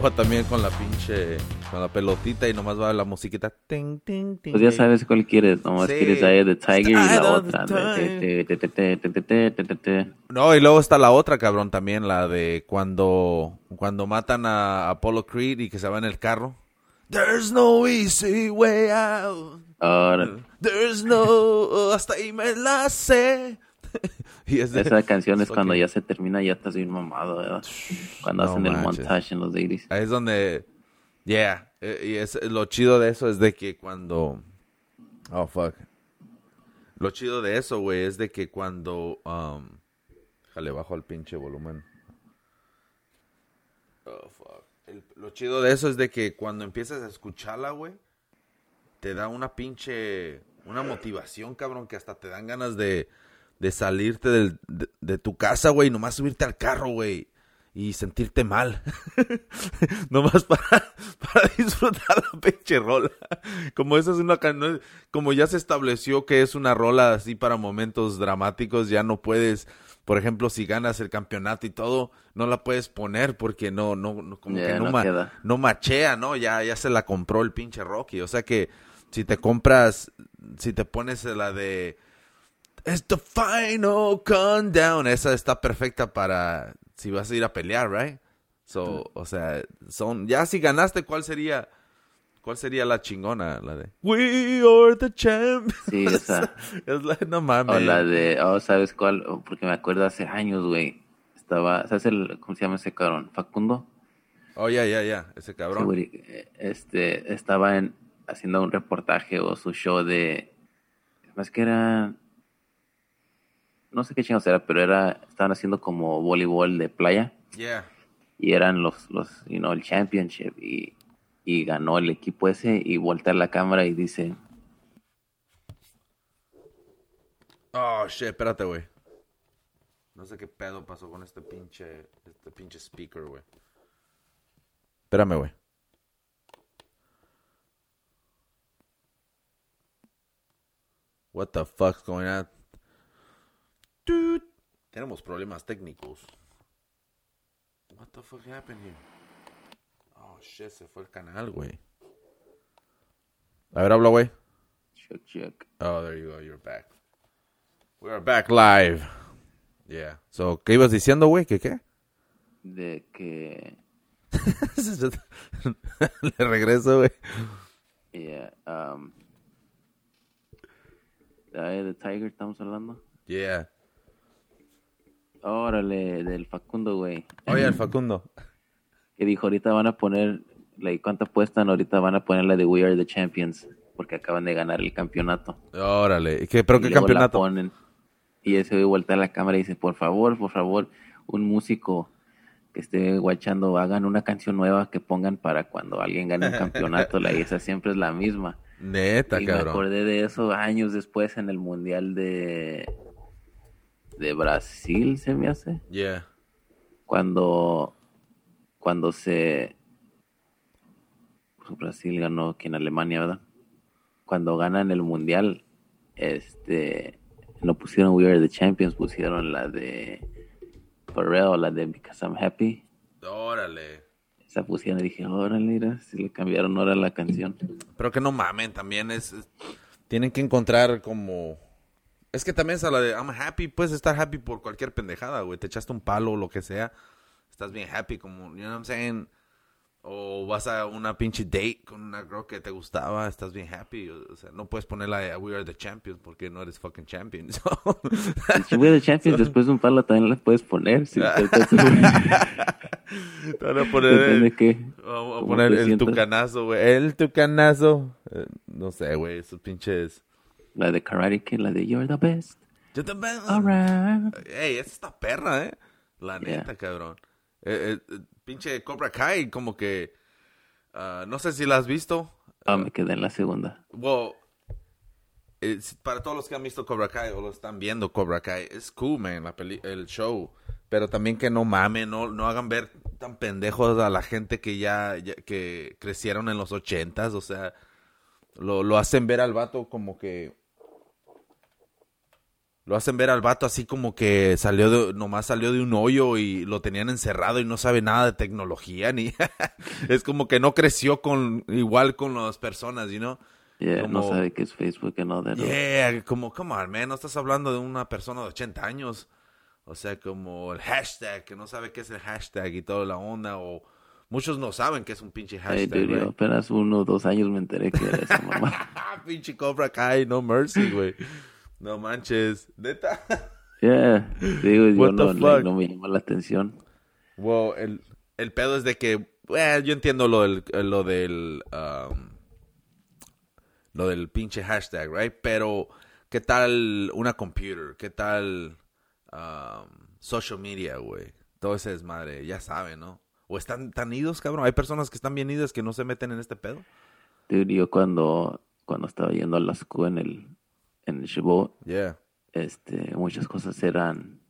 va también con la pinche, con la pelotita y nomás va la musiquita. Ting, ting, ting, pues ya sabes cuál quieres, nomás quieres ahí de Tiger y la otra. No, y luego está la otra, cabrón, también, la de cuando, cuando matan a Apollo Creed y que se va en el carro. There's no easy way out. Ahora. There's no, hasta ahí me la sé. y es de- esa canción es cuando ya se termina, ya estás bien mamado, ¿verdad? Cuando No hacen el montage en los 80s. Ahí es donde, yeah, eh, y es, lo chido de eso es de que cuando, oh fuck, lo chido de eso, güey, es de que cuando, um, déjale bajo al pinche volumen. Oh fuck. El- lo chido de eso es de que cuando empiezas a escucharla, güey, te da una pinche, una motivación, cabrón, que hasta te dan ganas de, de salirte del- de, de tu casa, güey, nomás subirte al carro, güey, y sentirte mal. nomás para, para disfrutar la pinche rola. Como esa es una como ya se estableció que es una rola así para momentos dramáticos, ya no puedes, por ejemplo, si ganas el campeonato y todo, no la puedes poner porque no, no, no como que no, no ma- no machea, ¿no? Ya, ya se la compró el pinche Rocky. O sea que si te compras, si te pones la de It's the final countdown, esa está perfecta para si vas a ir a pelear, right? So, o sea, son, ya si ganaste, ¿cuál sería, cuál sería la chingona? La de We are the champions. Sí, esa. es la, no mames. O la de, oh, ¿sabes cuál? Oh, Porque me acuerdo hace años, güey. Estaba, ¿sabes el, cómo se llama ese cabrón? Facundo. Oh, ya, ya, ya, ese cabrón. Este, estaba en, haciendo un reportaje o su show de, más que era, no sé qué chingados era, pero era, estaban haciendo como voleibol de playa Yeah. y eran los, los, you know, el championship y, y ganó el equipo ese y voltea la cámara y dice, Oh, shit, espérate, güey. No sé qué pedo pasó con este pinche, este pinche speaker, güey. Espérame, güey. What the fuck's going on? Tenemos problemas técnicos. What the fuck happened here? Oh, shit, se fue el canal, güey. A ver, habla, güey. chuck, chuck. Oh, there you go. You're back. We are back live. Yeah. So, ¿qué ibas diciendo, güey? ¿Qué qué? de que Le regreso, güey. yeah, um, de Tiger estamos hablando. Yeah. Órale, del Facundo, güey. Oye, el Facundo. Que dijo, ahorita van a poner, like, ¿cuánto apuestan? Ahorita van a poner la de We Are the Champions, porque acaban de ganar el campeonato. Órale. ¿Y ¿Qué, ¿Pero Y qué campeonato? ponen. Y ese güey vuelta a la cámara y dice, por favor, por favor, un músico que esté guachando, hagan una canción nueva que pongan para cuando alguien gane un campeonato. la esa siempre es la misma. Neta, y me cabrón. acordé de eso años después en el Mundial de, de Brasil, se me hace. Yeah. Cuando, cuando se... pues, Brasil ganó aquí en Alemania, ¿verdad? Cuando ganan el Mundial, este... No pusieron We Are the Champions, pusieron la de Pharrell, la de Because I'm Happy. Órale. Esa pusieron y dije, órale, mira, si le cambiaron ahora la canción. Pero que no mamen, también es, es- Tienen que encontrar como... Es que también es a la de I'm happy, puedes estar happy por cualquier pendejada, güey. Te echaste un palo o lo que sea. Estás bien happy, como, you know what I'm saying? O vas a una pinche date con una girl que te gustaba, estás bien happy. O, sea, no puedes ponerla de We Are the Champions porque no eres fucking champion. so. Si We Are the Champions, después de un palo también la puedes poner. Si te- van a poner... Qué. Vamos a poner el tucanazo, güey. El tucanazo. Eh, no sé, güey, esos pinches... La de Karate Kid, la de You're the best. Yo también. Alright. Ey, está perra, ¿eh? La Yeah. neta, cabrón. Eh, eh, pinche Cobra Kai, como que... ah, no sé si la has visto. Ah, me quedé en la segunda. Well, it's- para todos los que han visto Cobra Kai o lo están viendo Cobra Kai, es cool, man, la peli- el show. Pero también que no mamen, no, no hagan ver tan pendejos a la gente que ya, ya- que crecieron en los ochentas, o sea, lo, lo hacen ver al vato como que... lo hacen ver al vato así como que salió de, nomás salió de un hoyo y lo tenían encerrado y no sabe nada de tecnología ni es como que no creció con igual con las personas, you know? Yeah, no Como- sabe qué es Facebook y no de Yeah, como, come on, man, no estás hablando de una persona de 80 años. O sea, como el hashtag, que no sabe qué es el hashtag y toda la onda, o muchos no saben qué es un pinche Hey, hashtag, dude, yo apenas uno o dos años me enteré que era esa mamá. Pinche Cobra Kai, no mercy, güey. No manches, neta. Yeah, digo, yo no, like, no me llamó la atención. Wow, el, el pedo es de que, well, yo entiendo lo del, lo del, um, lo del pinche hashtag, right? Pero, ¿qué tal una computer? ¿Qué tal um, social media, güey? Todo ese desmadre, ya saben, ¿no? O están tan idos, cabrón. Hay personas que están bien idas que no se meten en este pedo. Dude, yo cuando, cuando estaba yendo a la escuela en el, en Yeah. este, muchas cosas eran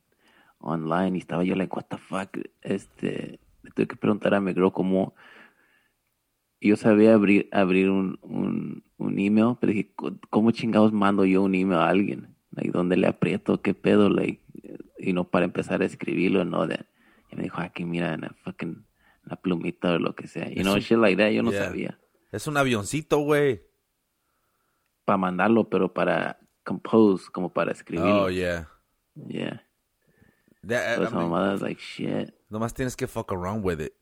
online y estaba yo like, what the fuck, este, le tuve que preguntar a mi girl cómo, yo sabía abrir, abrir un, un, un email, pero dije, "Co- ¿cómo chingados mando yo un email a alguien? Like, ¿dónde le aprieto? ¿Qué pedo? Like, y no para empezar a escribirlo, no, de, y me dijo, aquí mira, en la fucking, la plumita o lo que sea, you know, shit like that, yo no Yeah. sabía, Es un avioncito, güey. para mandarlo, pero para compose, como para escribirlo, Oh, yeah. yeah, I- Pero I esa mean- mamada es like, shit. Nomás tienes que fuck around with it.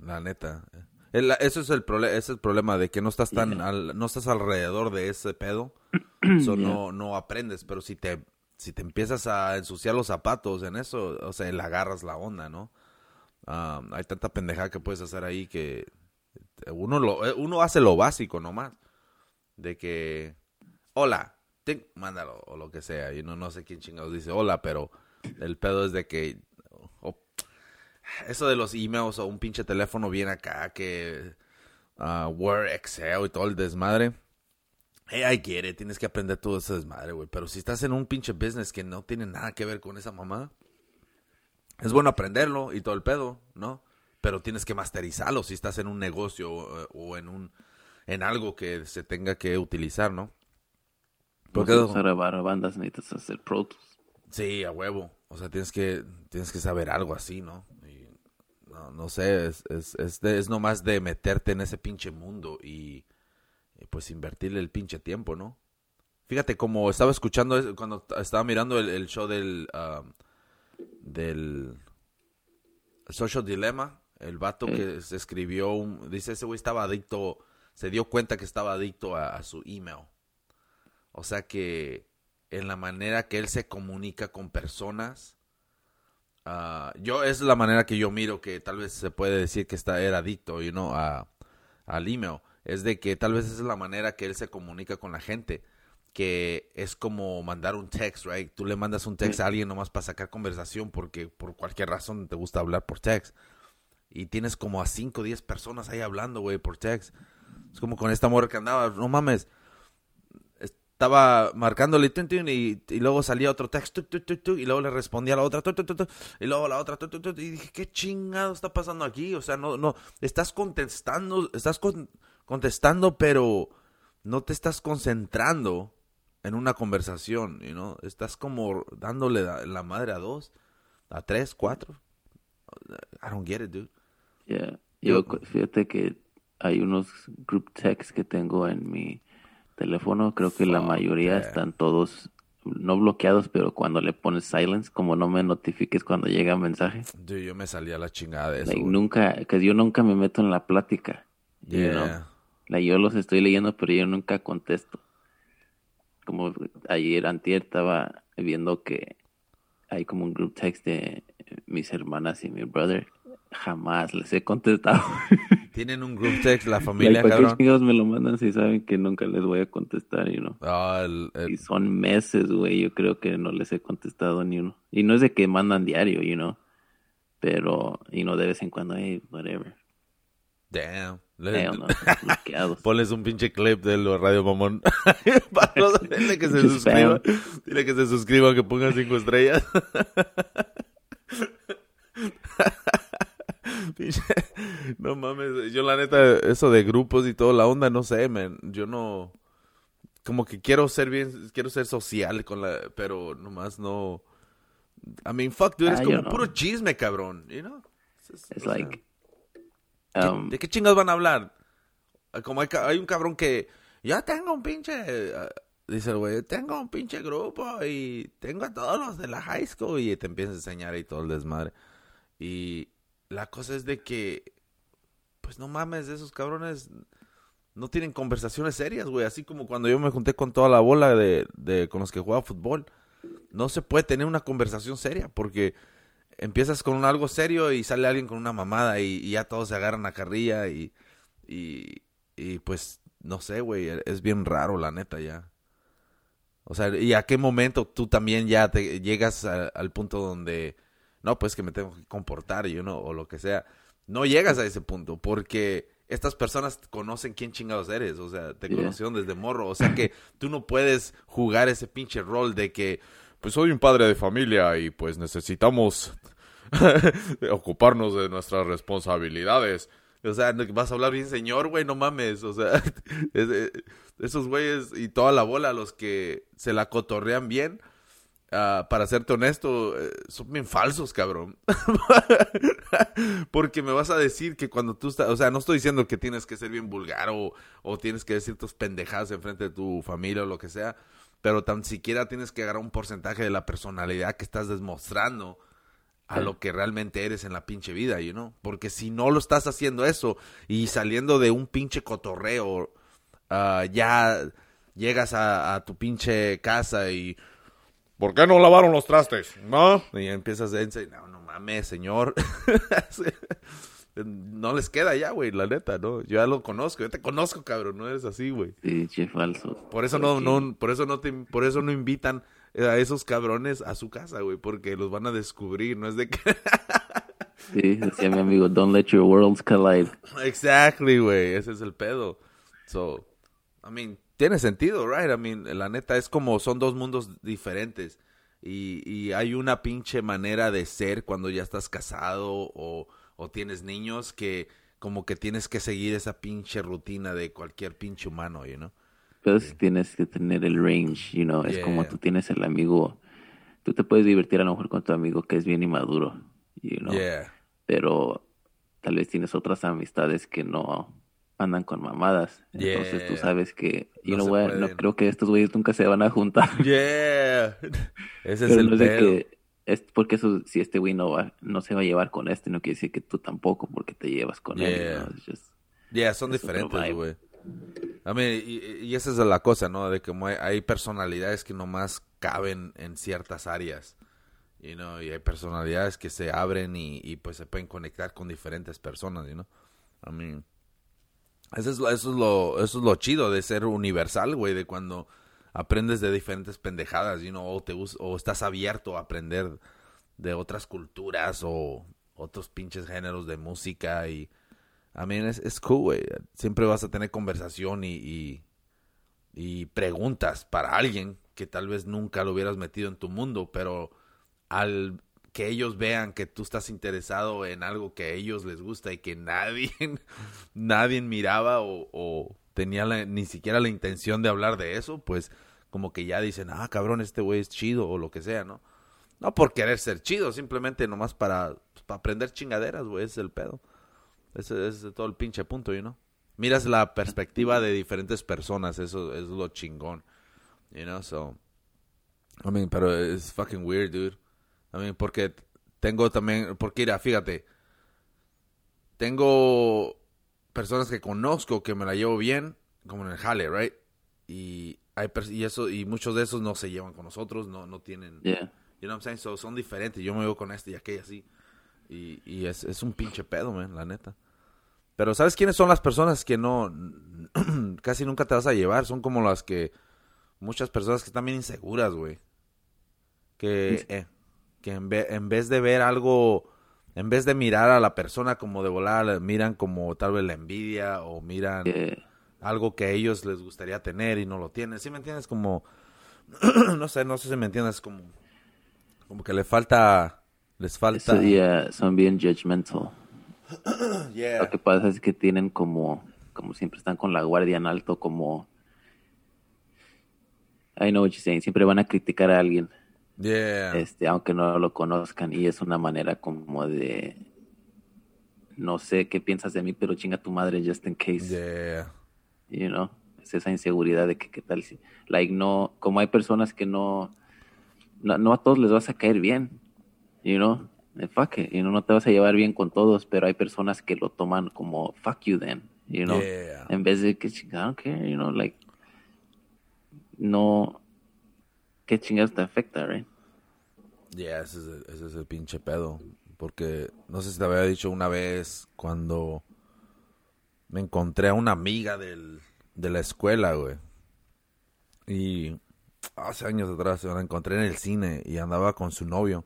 La neta. El- eso es el problema, ese es el problema de que no estás tan Yeah. al- no estás alrededor de ese pedo. So Yeah. no no aprendes, pero si te si te empiezas a ensuciar los zapatos en eso, o sea, le agarras la onda, ¿no? Um, hay tanta pendejada que puedes hacer ahí que uno lo eh, uno hace lo básico nomás de que hola, mándalo o lo que sea, y no no sé quién chingados dice hola, pero el pedo es de que eso de los emails o un pinche teléfono bien acá que ah, Word, Excel y todo el desmadre. Hey, I get tienes que aprender todo ese desmadre, güey. Pero si estás en un pinche business que no tiene nada que ver con esa mamá, es bueno aprenderlo y todo el pedo, ¿no? Pero tienes que masterizarlo si estás en un negocio o, o en un en algo que se tenga que utilizar, ¿no? Porque Porque usar a bandas necesitas hacer Pro Tools. Sí, a huevo. O sea, tienes que, tienes que saber algo así, ¿no? Y, no, no sé, es, es, es, de- es nomás de meterte en ese pinche mundo y, y, pues invertirle el pinche tiempo, ¿no? Fíjate, como estaba escuchando, es- cuando estaba mirando el, el show del, um, del Social Dilemma, el vato que se escribió, un, dice ese güey estaba adicto, se dio cuenta que estaba adicto a, a su email. O sea que en la manera que él se comunica con personas, ah, yo es la manera que yo miro que tal vez se puede decir que está era adicto, you know, a, al email. Es de que tal vez esa es la manera que él se comunica con la gente, que es como mandar un text, right? Tú le mandas un text a alguien nomás para sacar conversación porque por cualquier razón te gusta hablar por text. Y tienes como a 5 o 10 personas ahí hablando, güey, por text. Es como con esta morra que andaba, no mames, estaba marcándole tun, tun, y, y luego salía otro texto y luego le respondía a la otra y luego la otra y dije qué chingado está pasando aquí o sea no no estás contestando estás con- contestando pero no te estás concentrando en una conversación you know? estás como dándole la, la madre a dos a tres cuatro I don't get it dude Yeah. Yo- fíjate que hay unos group texts que tengo en mi teléfono. Creo que la mayoría están todos no bloqueados, pero cuando le pones silence, como no me notifiques cuando llega un mensaje. Dude, yo me salía la chingada de eso Like, nunca, que yo nunca me meto en la plática. you know. yeah Like, yo los estoy leyendo, pero yo nunca contesto. Como ayer, antier, estaba viendo que hay como un group text de mis hermanas y mi brother. Jamás les he contestado. tienen un group text la Like, familia ¿Para qué cabrón chingados me lo mandan si saben que nunca les voy a contestar, you know? Ah, el- el- Y son meses, güey, yo creo que no les he contestado ni uno. Y no es de que mandan diario, you know? Pero, y no de vez en cuando, hey, whatever. Damn. Le- no, bloqueados. Ponles un pinche clip de los Radio Mamón. Dile que se suscriban. Dile que se suscriban, que pongan cinco estrellas. Pinche- no mames, yo la neta, eso de grupos y toda la onda, no sé, man. Yo no. como que quiero ser bien, quiero ser social con la, pero nomás no. I mean, fuck, dude, es Ah, como yo no. puro chisme, cabrón, you know? Es- It's sea, like, ¿qué- um, ¿De qué chingados van a hablar? Ah, Como hay, hay un cabrón que, ya tengo un pinche, ah, dice el güey, tengo un pinche grupo y tengo a todos los de la high school y te empieza a enseñar y todo el desmadre. Y la cosa es de que, pues no mames, esos cabrones no tienen conversaciones serias, güey. Así como cuando yo me junté con toda la bola de, de con los que jugaba fútbol. No se puede tener una conversación seria porque empiezas con algo serio y sale alguien con una mamada y, y ya todos se agarran a carrilla y, y, y pues no sé, güey, es bien raro la neta ya. O sea, ¿y a qué momento tú también ya te llegas al punto donde, no, pues que me tengo que comportar, yo no, o lo que sea? No llegas a ese punto porque estas personas conocen quién chingados eres, o sea, te Yeah. conocieron desde morro, o sea que tú no puedes jugar ese pinche rol de que, pues soy un padre de familia y pues necesitamos ocuparnos de nuestras responsabilidades. O sea, vas a hablar bien señor, güey, no mames. O sea, es- esos güeyes y toda la bola, los que se la cotorrean bien, ah, para serte honesto, eh, son bien falsos, cabrón. Porque me vas a decir que cuando tú estás, o sea, no estoy diciendo que tienes que ser bien vulgar o, o tienes que decir tus pendejadas enfrente de tu familia o lo que sea, pero tan siquiera tienes que agarrar un porcentaje de la personalidad que estás demostrando a lo que realmente eres en la pinche vida, you know? Porque si no lo estás haciendo eso y saliendo de un pinche cotorreo, ah, ya llegas a tu pinche casa y... ¿Por qué no lavaron los trastes? ¿No? Y empiezas a decir, no, no mames, señor. no les queda ya, güey, la neta, ¿no? Yo ya lo conozco, yo te conozco, cabrón, no eres así, güey. sí, che falso. Por eso no, no, por eso no te, por eso no invitan a esos cabrones a su casa, güey, porque los van a descubrir, no es de que... Sí, decía mi amigo, don't let your worlds collide. exactly, güey, ese es el pedo. So, I mean, tiene sentido, right? I mean, la neta es como son dos mundos diferentes y, y hay una pinche manera de ser cuando ya estás casado o, o tienes niños que como que tienes que seguir esa pinche rutina de cualquier pinche humano, you know? Pero sí tienes que tener el range, you know, es como Yeah. tú tienes el amigo, tú te puedes divertir a lo mejor con tu amigo que es bien inmaduro, you know, Yeah. pero tal vez tienes otras amistades que no andan con mamadas, entonces tú Yeah. sabes que, you No know se what, no creo que estos güeyes nunca se van a juntar. Yeah. Ese es Pero el no es pedo. que es porque eso si este güey no va no se va a llevar con este no quiere decir que tú tampoco porque te llevas con él Yeah. know, it's just- Yeah, son es diferentes, güey. I mean, y, y esa es la cosa, ¿no? De que hay personalidades que nomás caben en ciertas áreas. You know, y hay personalidades que se abren y, y, pues se pueden conectar con diferentes personas, you know. I mean, eso es, eso es lo, eso es lo chido de ser universal, güey, de cuando aprendes de diferentes pendejadas, you know, o, te, o estás abierto a aprender de otras culturas o otros pinches géneros de música y I mean, es, es cool, güey. Siempre vas a tener conversación y, y, y preguntas para alguien que tal vez nunca lo hubieras metido en tu mundo, pero al que ellos vean que tú estás interesado en algo que a ellos les gusta y que nadie, nadie miraba o, tenía la- ni siquiera la intención de hablar de eso, pues como que ya dicen, ah, cabrón, este güey es chido o lo que sea, ¿no? No por querer ser chido, simplemente nomás para, pues, para aprender chingaderas, güey, ese es el pedo. Ese ese es todo el pinche punto, you know. Miras la perspectiva de diferentes personas, eso es lo chingón. You know, so. I mean, pero es fucking weird, dude. I mean, porque tengo también, porque mira, fíjate. Tengo personas que conozco que me la llevo bien, como en el jale, right? Y hay y eso y muchos de esos no se llevan con nosotros, no no tienen yeah. You know what I'm saying? So, son diferentes. Yo me veo con este y aquella así. Y, y es, es un pinche pedo, man, la neta. Pero ¿sabes quiénes son las personas que no... casi nunca te vas a llevar? Son como las que... Muchas personas que están bien inseguras, güey. Que, eh, que en, ve- en vez de ver algo... En vez de mirar a la persona como de volar, miran como tal vez la envidia o miran Yeah. algo que a ellos les gustaría tener y no lo tienen. ¿Sí me entiendes? Como, no sé, no sé si me entiendes, como, como que le falta, les falta. Eso, yeah, son bien judgmental. Yeah. Lo que pasa es que tienen como, como siempre están con la guardia en alto, como, I know what you're saying. Siempre van a criticar a alguien, Yeah. este, aunque no lo conozcan. Y es una manera como de. No sé qué piensas de mí, pero chinga tu madre just in case. Yeah. You know? Es esa inseguridad de que qué tal si. Like, no. Como hay personas que no. No, no a todos les vas a caer bien. You know? Eh, Fuck it. You know, no te vas a llevar bien con todos, pero hay personas que lo toman como fuck you then. You know? Yeah. En vez de que chinga, I don't care, you know, like. No. ¿Qué chingados te afecta, right? Yeah, ese es, el, ese es el pinche pedo. Porque no sé si te había dicho una vez cuando me encontré a una amiga del, de la escuela, güey. Y hace años atrás la encontré en el cine y andaba con su novio.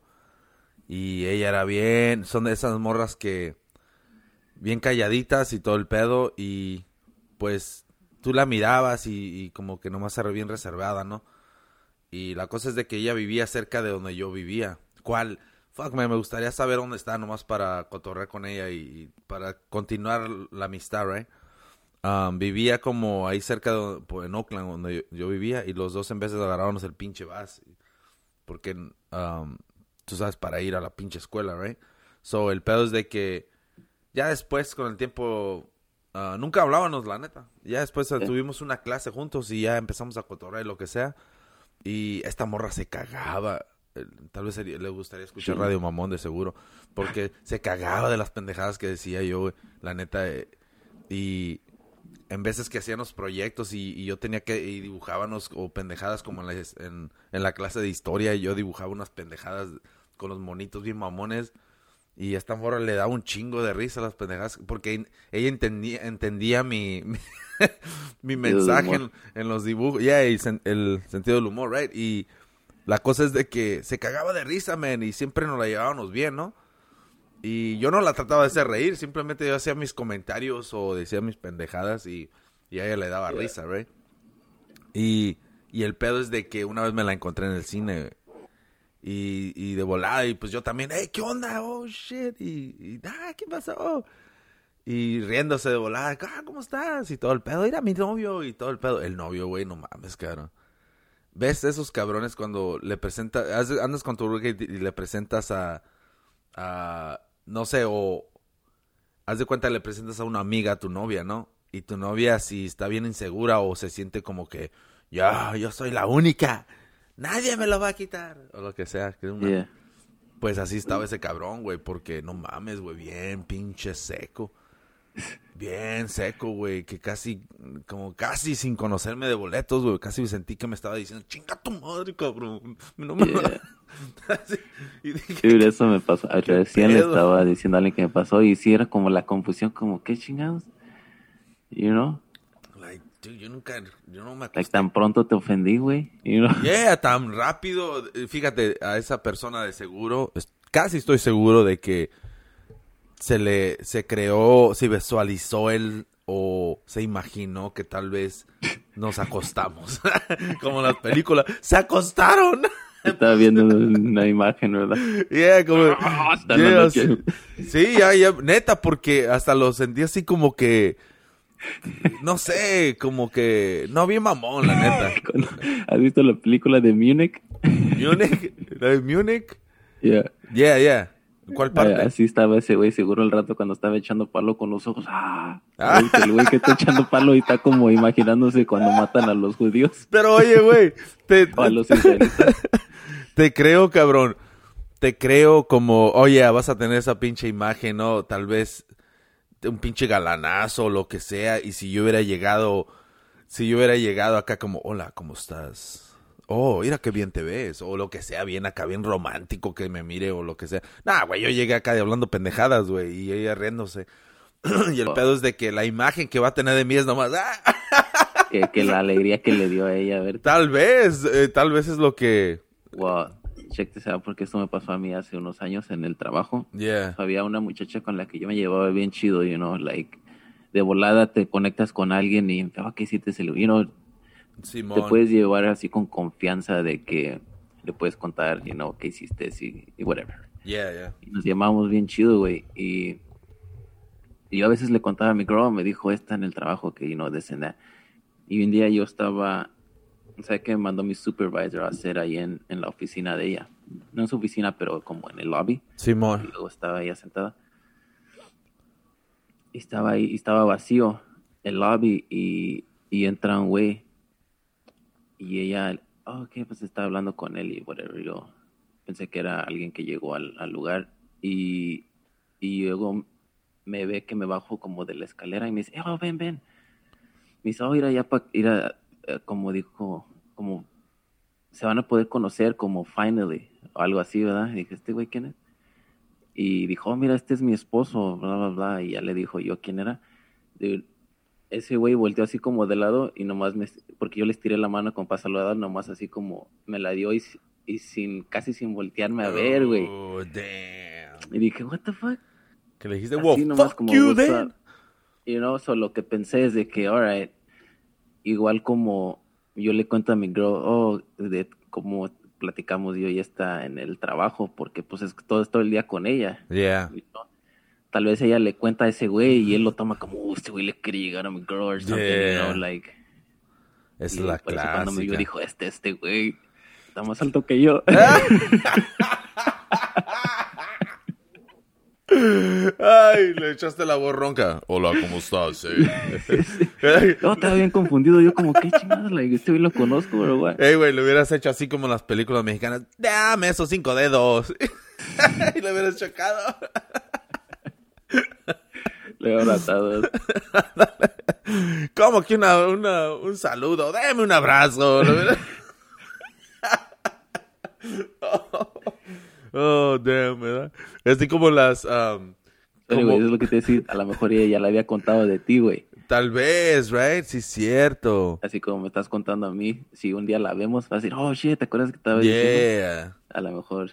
Y ella era bien, son de esas morras que bien calladitas y todo el pedo y pues tú la mirabas y, y como que nomás era bien reservada, ¿no? Y la cosa es de que ella vivía cerca de donde yo vivía. ¿Cuál? Fuck, man, me gustaría saber dónde está nomás para cotorrear con ella y, y para continuar la amistad, right? Um, vivía como ahí cerca de, pues, en Oakland, donde yo, yo vivía, y los dos en de agarrábamos el pinche bus. Porque, um, tú sabes, para ir a la pinche escuela, right? So, el pedo es de que ya después, con el tiempo, ah, nunca hablábamos, la neta. Ya después ah, Sí. tuvimos una clase juntos y ya empezamos a cotorrear y lo que sea. Y esta morra se cagaba. Eh, Tal vez le gustaría escuchar Sí. Radio Mamón de seguro. Porque se cagaba de las pendejadas que decía yo, güey, la neta. eh, y en veces que hacíamos proyectos y, y yo tenía que y dibujábamos o pendejadas como en la, en, en la clase de historia y yo dibujaba unas pendejadas con los monitos bien mamones y esta morra le daba un chingo de risa a las pendejadas porque ella entendía entendía mi mi, mensaje en, los dibujos yeah, y sen- el sentido del humor right y la cosa es de que se cagaba de risa man y siempre nos la llevábamos bien no y yo no la trataba de hacer reír, simplemente yo hacía mis comentarios o decía mis pendejadas y, y a ella le daba risa, ¿right? Y, y el pedo es de que una vez me la encontré en el cine y, y de volada y pues yo también, ¿qué onda? Oh, shit. Y, y ah, ¿qué pasó? Y riéndose de volada, ah, ¿cómo estás? Y todo el pedo, era mi novio y todo el pedo. El novio, güey, no mames, cabrón. ¿Ves esos cabrones cuando le presentas, andas con tu roommate y le presentas a, a, no sé, o haz de cuenta le presentas a una amiga a tu novia, ¿no? Y tu novia si está bien insegura o se siente como que, ya, yo soy la única, nadie me lo va a quitar, o lo que sea. que una- Yeah. Pues así estaba ese cabrón, güey, porque no mames, güey, bien pinche seco. Bien seco, güey, que casi, como casi sin conocerme de boletos, güey, casi sentí que me estaba diciendo, chinga tu madre, cabrón. No me Yeah. Y dije, Dude, eso me pasó. Recién le estaba diciendo a alguien que me pasó y sí era como la confusión, como, ¿qué chingados? You know? Dude, yo nunca, yo no me Like, acosté. tan pronto te ofendí, güey. You know? Yeah, tan rápido. Fíjate, a esa persona de seguro, casi estoy seguro de que se le, se creó, se visualizó él o se imaginó que tal vez nos acostamos. como en las películas. ¡Se acostaron! Estaba viendo una imagen, ¿verdad? Yeah, como... Yeah, sí, ya, ya, neta, porque hasta lo sentí así como que... No sé, como que... No, bien mamón, la neta. ¿Has visto la película de Munich? Munich, la de Munich. Yeah. Yeah, yeah. ¿Cuál parte? Así estaba ese güey, seguro el rato cuando estaba echando palo con los ojos. ¡Ah! Ah. ¿Viste El güey que está echando palo y está como imaginándose cuando matan a los judíos Pero oye, güey, te, o a los israelitas. te creo, cabrón. Te creo como, oye, vas a tener esa pinche imagen, ¿no? Tal vez un pinche galanazo o lo que sea. Y si yo hubiera llegado, si yo hubiera llegado acá como, hola, ¿cómo estás? Oh, mira qué bien te ves. O lo que sea, bien acá, bien romántico que me mire o lo que sea. Nah, güey, yo llegué acá de hablando pendejadas, güey, y ella riéndose. y el Oh. pedo es de que la imagen que va a tener de mí es nomás, ¡ah! que, que la alegría que le dio a ella, a ver. Tal vez, eh, tal vez es lo que... Wow. Check this out, porque esto me pasó a mí hace unos años en el trabajo. Yeah. Había una muchacha con la que yo me llevaba bien chido, you know, like, de volada te conectas con alguien y, oh, ¿qué hiciste? You know, te Simón. puedes llevar así con confianza de que le puedes contar, you know, qué hiciste y, y whatever. Yeah, yeah. Y nos llamábamos bien chido, güey. Y, y yo a veces le contaba a mi girl, me dijo esta en el trabajo que, you know, this and that. Y un día yo estaba, Sea, que mandó mi supervisor a hacer ahí en, en la oficina de ella. No en su oficina, pero como en el lobby. Y Simón. luego estaba ella sentada. Y estaba ahí, y estaba vacío el lobby y, y entra un güey. Y ella, oh, ok, pues estaba hablando con él y whatever. Yo pensé que era alguien que llegó al, al lugar. Y, y luego me ve que me bajo como de la escalera y me dice, oh, ven, ven. Me dice, oh, ir allá para ir a, eh, como dijo, como se van a poder conocer como finally, o algo así, ¿verdad? Y dije, ¿este güey quién es? Y dijo, oh, mira, este es mi esposo, bla, bla, bla. Y ya le dijo yo quién era. Ese güey volteó así como de lado y nomás me, porque yo le estiré la mano con para saludar, nomás así como me la dio y, y sin, casi sin voltearme a ver, güey. Oh, damn. Y dije, what the fuck? Que le dijiste, nomás fuck como you then. up. You know, so lo que pensé es de que, alright, igual como yo le cuento a mi girl, oh, de cómo platicamos yo y está en el trabajo, porque pues es que todo, todo el día con ella. Yeah. you. Tal vez ella le cuenta a ese güey y él lo toma como, oh, este güey le quiere llegar a mi girl or something, you Yeah. know, like. Es y la eso cuando me clásica. dijo, este, este güey, está más alto que yo. Ay, le echaste la voz ronca. Hola, ¿cómo estás? eh? no, estaba bien confundido, yo como, qué chingados, like, este lo conozco, pero güey. Ey, güey, lo hubieras hecho así como en las películas mexicanas. Dame esos cinco dedos. y lo hubieras chocado. Le he abrazado. Como que una, una, un saludo. Dame un abrazo. Hubieras- oh, damn, ¿verdad? Así como las... um, como- güey, es lo que te decía. A lo mejor ella ya le había contado de ti, güey. Tal vez, right? Sí, cierto. Así como me estás contando a mí. Si un día la vemos, va a decir, oh, shit, ¿te acuerdas que estaba diciendo? Yeah. A lo mejor.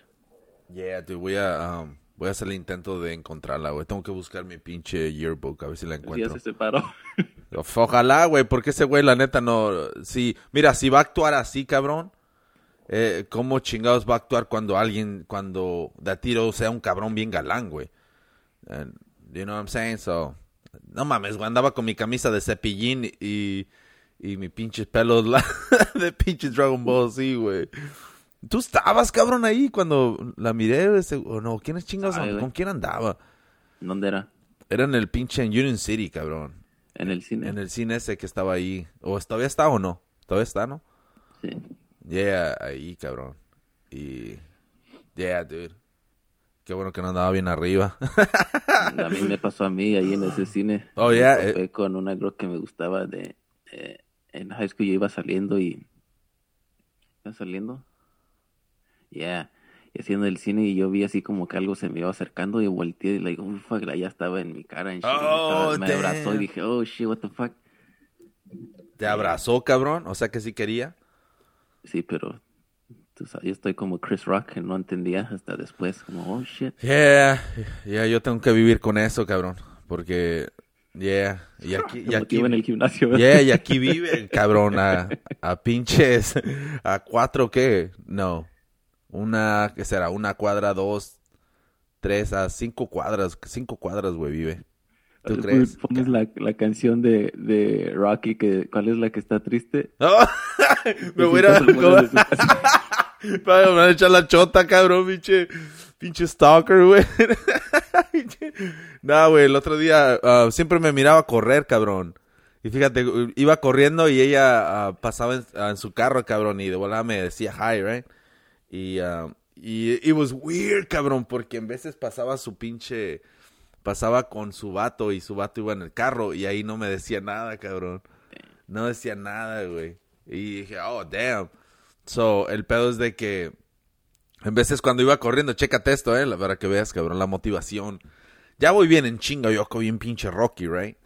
Yeah, dude, voy a, um, voy a hacer el intento de encontrarla, güey. Tengo que buscar mi pinche yearbook, a ver si la pues ya encuentro. se separó. Ojalá, güey, porque ese güey, la neta, no... Sí, mira, si va a actuar así, cabrón, eh, ¿cómo chingados va a actuar cuando alguien, cuando de tiro sea un cabrón bien galán, güey? And, you know what I'm saying? So, no mames, güey, andaba con mi camisa de cepillín y, y mi pinches pelos de pinches Dragon Ball, sí, güey. ¿Tú estabas, cabrón, ahí cuando la miré? ese- ¿O no? ¿Quiénes chingados? Ay. ¿Con quién andaba? ¿Dónde era? Era en el pinche en Union City, cabrón. En el cine. En el cine ese que estaba ahí. ¿O todavía está o no? Todavía está, ¿no? Sí. Yeah, ahí, cabrón. Y... Yeah, dude. Qué bueno que no andaba bien arriba. A mí me pasó a mí ahí en ese cine. Oh, yeah, topé con una girl que me gustaba de... eh, en high school yo iba saliendo y... ¿Iba saliendo? Yeah. Y haciendo el cine y yo vi así como que algo se me iba acercando y volteé y like, oh, fuck, ya estaba en mi cara. y Oh, me abrazó y dije, oh, shit, what the fuck. ¿Te abrazó, cabrón? O sea que sí quería. Sí, pero... Yo estoy como Chris Rock, que no entendía hasta después. Como, oh, shit. Yeah, yeah, yo tengo que vivir con eso, cabrón. Porque... Yeah, y aquí... Y Me aquí motiva en el gimnasio. Yeah, y aquí vive, cabrón, a, a pinches, a cuatro, ¿qué? No, una, ¿qué será? Una cuadra, dos, tres, a cinco cuadras, cinco cuadras, güey, vive. ¿Tú Pon- crees? Pones la, la canción de, de Rocky, que, ¿cuál es la que está triste? Oh, me voy a ir. Pues. Me van a echar la chota, cabrón, pinche, pinche stalker, güey. no, güey, el otro día ah, siempre me miraba correr, cabrón. Y fíjate, iba corriendo y ella ah, pasaba en, ah, en su carro, cabrón, y de volada me decía hi, right? Y, y it was weird, cabrón, porque en veces pasaba su pinche, pasaba con su vato y su vato iba en el carro y ahí no me decía nada, cabrón. No decía nada, güey. Y dije, oh, damn. So, el pedo es de que en veces cuando iba corriendo, chécate esto, eh, para que veas, cabrón, la motivación. Ya voy bien en chinga, yo bien pinche Rocky, right?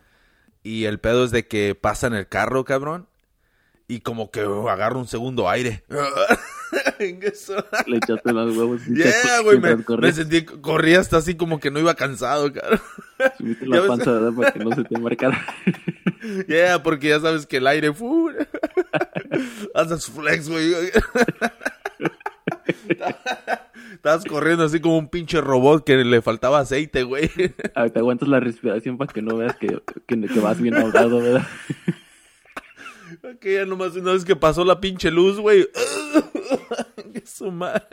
Y el pedo es de que pasa en el carro, cabrón, y como que agarro un segundo aire. Le echaste los huevos. y yeah, güey, me, me sentí, corría hasta así como que no iba cansado, cabrón. Subiste la panza, ¿verdad? Para que no se te marcara. Yeah, porque ya sabes que el aire, fu, haces flex, güey. Estabas corriendo así como un pinche robot que le faltaba aceite, güey. Ah, Te aguantas la respiración para que no veas que, que, que vas bien ahogado, ¿verdad? que ya nomás una vez que pasó la pinche luz, güey. Su madre.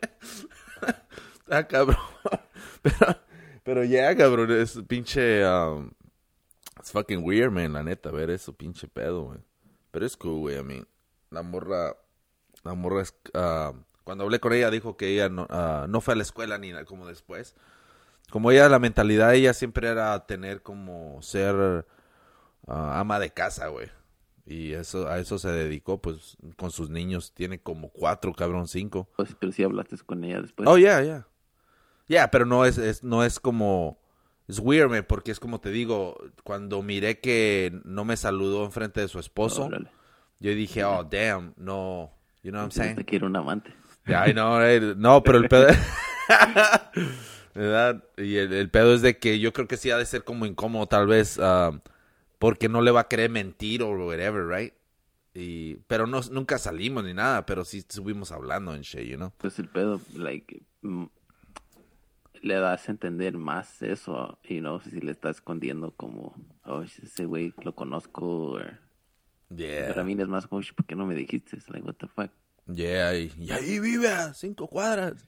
ah, cabrón. Pero, pero ya, cabrón, es pinche. Um, it's fucking weird, man, la neta, ver eso, pinche pedo, güey. Pero es cool, güey, I mean. La morra. La morra es. Uh, cuando hablé con ella, dijo que ella no, uh, no fue a la escuela ni nada, como después. Como ella, la mentalidad de ella siempre era tener como ser uh, ama de casa, güey. Y eso, a eso se dedicó, pues, con sus niños. Tiene como cuatro, cabrón, cinco. Pues, pero sí hablaste con ella después. Oh, yeah, yeah. Yeah, pero no es, es, no es como... Es weird, man, porque es como te digo, cuando miré que no me saludó enfrente de su esposo, yo dije, oh, damn, no, you know what I'm saying? Te quiero un amante. Yeah, I know, right? No, pero el pedo... ¿Verdad? Y el, el pedo es de que yo creo que sí ha de ser como incómodo, tal vez, ah, porque no le va a querer mentir o whatever, right? Y, pero no, nunca salimos ni nada, pero sí estuvimos hablando en shit, you know? Pues el pedo, like, mm, le das a entender más eso, y no sé si le está escondiendo como, oh, ese güey lo conozco, or- Yeah. pero a mí es más como, "Sh, ¿por qué no me dijiste? Like, what the fuck? Yeah, y, y ahí vive a cinco cuadras.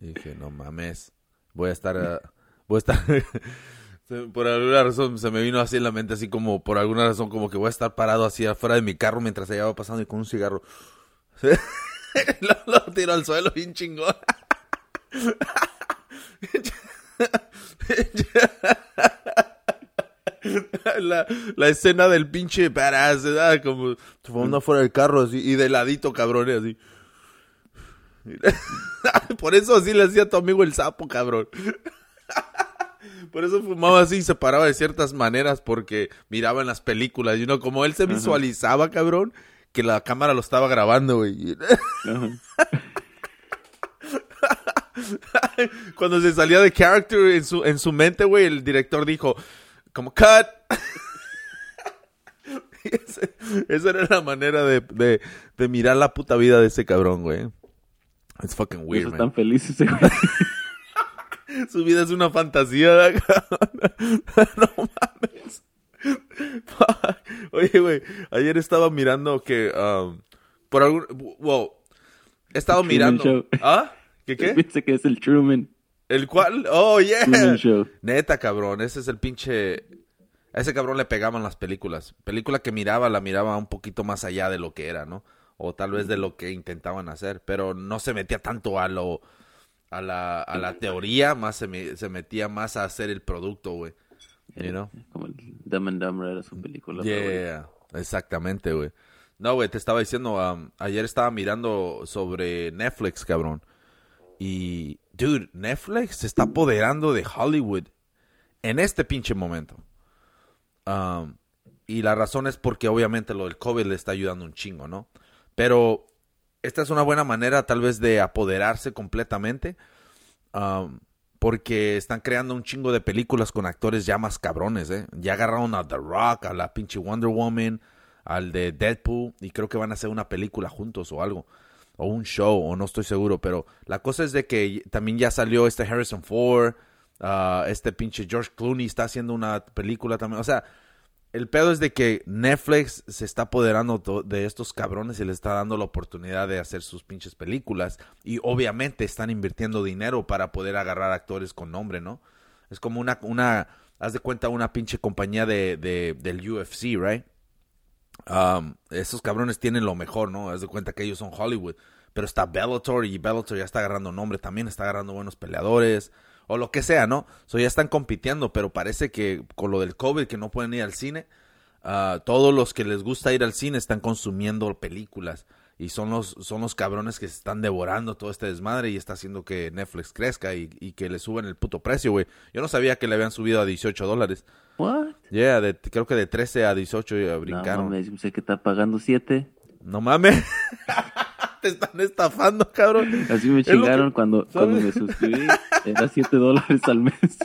Y dije, no mames, voy a estar, ah, voy a estar, por alguna razón se me vino así en la mente, así como, por alguna razón, como que voy a estar parado así afuera de mi carro mientras ella va pasando y con un cigarro. lo, lo tiro al suelo bien chingón. La, la escena del pinche ¿verdad? Como fumando afuera del carro así, y de ladito, cabrones, así. Por eso así le hacía a tu amigo el sapo, cabrón. Por eso fumaba así y se paraba de ciertas maneras porque miraba en las películas. Y uno, como él se visualizaba, cabrón, que la cámara lo estaba grabando, güey. Cuando se salía de character en su, en su mente, güey, el director dijo, como, cut. Ese- esa era la manera de, de, de mirar la puta vida de ese cabrón, güey. It's fucking weird, man. están felices ese güey. Su vida es una fantasía, ¿verdad, cabrón? No mames. Oye, güey, ayer estaba mirando que, um, por algún, well, he estado mirando. Show. ¿Ah? ¿Qué qué? Piensa que es el Truman. ¿El cual? Oh, yeah. Truman Show. Neta, cabrón, ese es el pinche... A ese cabrón le pegaban las películas. Película que miraba, la miraba un poquito más allá de lo que era, ¿no? O tal vez de lo que intentaban hacer, pero no se metía tanto a lo... A la, a la teoría, más se, me- se metía más a hacer el producto, güey. You know? Como el Dumb and Dumber era su película. Yeah, exactamente, güey. No, güey, te estaba diciendo, um, ayer estaba mirando sobre Netflix, cabrón. Y, dude, Netflix se está apoderando de Hollywood en este pinche momento. Um, y la razón es porque obviamente lo del COVID le está ayudando un chingo, ¿no? Pero esta es una buena manera tal vez de apoderarse completamente. um, porque están creando un chingo de películas con actores ya más cabrones, ¿eh? Ya agarraron a The Rock, a la pinche Wonder Woman, al de Deadpool, y creo que van a hacer una película juntos o algo. O un show, o no estoy seguro, pero la cosa es de que también ya salió este Harrison Ford, ah, este pinche George Clooney está haciendo una película también. O sea, el pedo es de que Netflix se está apoderando de estos cabrones y les está dando la oportunidad de hacer sus pinches películas. Y obviamente están invirtiendo dinero para poder agarrar actores con nombre, ¿no? Es como una, una, haz de cuenta, una pinche compañía de, de, del UFC, right? Um, esos cabrones tienen lo mejor, ¿no? Haz de cuenta que ellos son Hollywood. Pero está Bellator y Bellator ya está agarrando nombre también, está agarrando buenos peleadores o lo que sea, ¿no? So ya están compitiendo, pero parece que con lo del COVID que no pueden ir al cine, ah, todos los que les gusta ir al cine están consumiendo películas y son los son los cabrones que se están devorando todo este desmadre y está haciendo que Netflix crezca y, y que le suban el puto precio, güey. Yo no sabía que le habían subido a 18 dólares. What? Yeah, de- creo que de 13 a 18 ya No, brincaron. mames, sé que está pagando 7. No mames. Te están estafando, cabrón. Así me lo que- chingaron cuando, cuando me suscribí. Era 7 dólares al mes.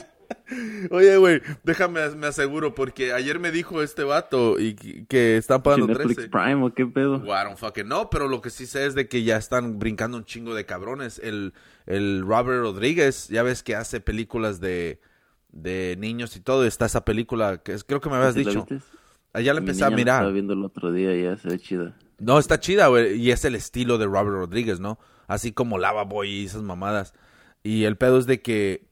Oye, güey, déjame, me aseguro, porque ayer me dijo este vato y que, están pagando Netflix 13. Prime o qué pedo. Well, I don't fucking know, pero lo que sí sé es de que ya están brincando un chingo de cabrones. El, el Robert Rodríguez, ya ves que hace películas de, de niños y todo. Está esa película que creo que me habías ¿Sí la dicho. Allá la Mi empecé a la mirar. Estaba viendo el otro día y ya se ve chida. No, está chida, güey. Y es el estilo de Robert Rodríguez, ¿no? Así como Lava Boy y esas mamadas. Y el pedo es de que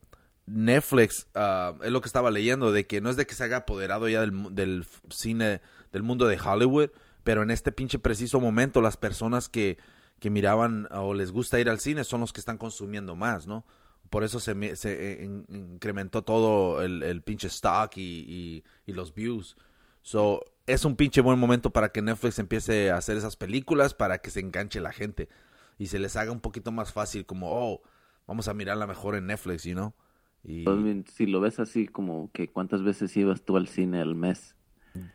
Netflix, ah, es lo que estaba leyendo, de que no es de que se haya apoderado ya del, del cine, del mundo de Hollywood, pero en este pinche preciso momento las personas que, que miraban o les gusta ir al cine son los que están consumiendo más, ¿no? Por eso se, se in- incrementó todo el, pinche stock y, y, y los views. So, es un pinche buen momento para que Netflix empiece a hacer esas películas para que se enganche la gente y se les haga un poquito más fácil como, oh, vamos a mirarla mejor en Netflix, you know? Y, si lo ves así como que cuántas veces ibas tú al cine al mes,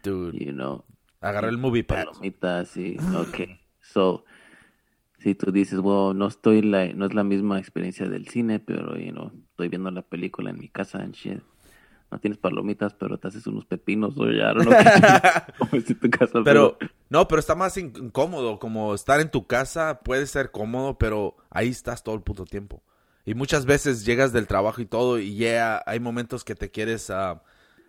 dude, you know, agarré el movie pass. palomitas y ok. So, si tú dices, well, no estoy la, no es la misma experiencia del cine, pero you know, estoy viendo la película en mi casa and shit. No tienes palomitas, pero te haces unos pepinos o ya, en tu casa, Pero, no, pero está más in- incómodo, como estar en tu casa puede ser cómodo, pero ahí estás todo el puto tiempo. Y muchas veces llegas del trabajo y todo y ya hay momentos que te quieres ah,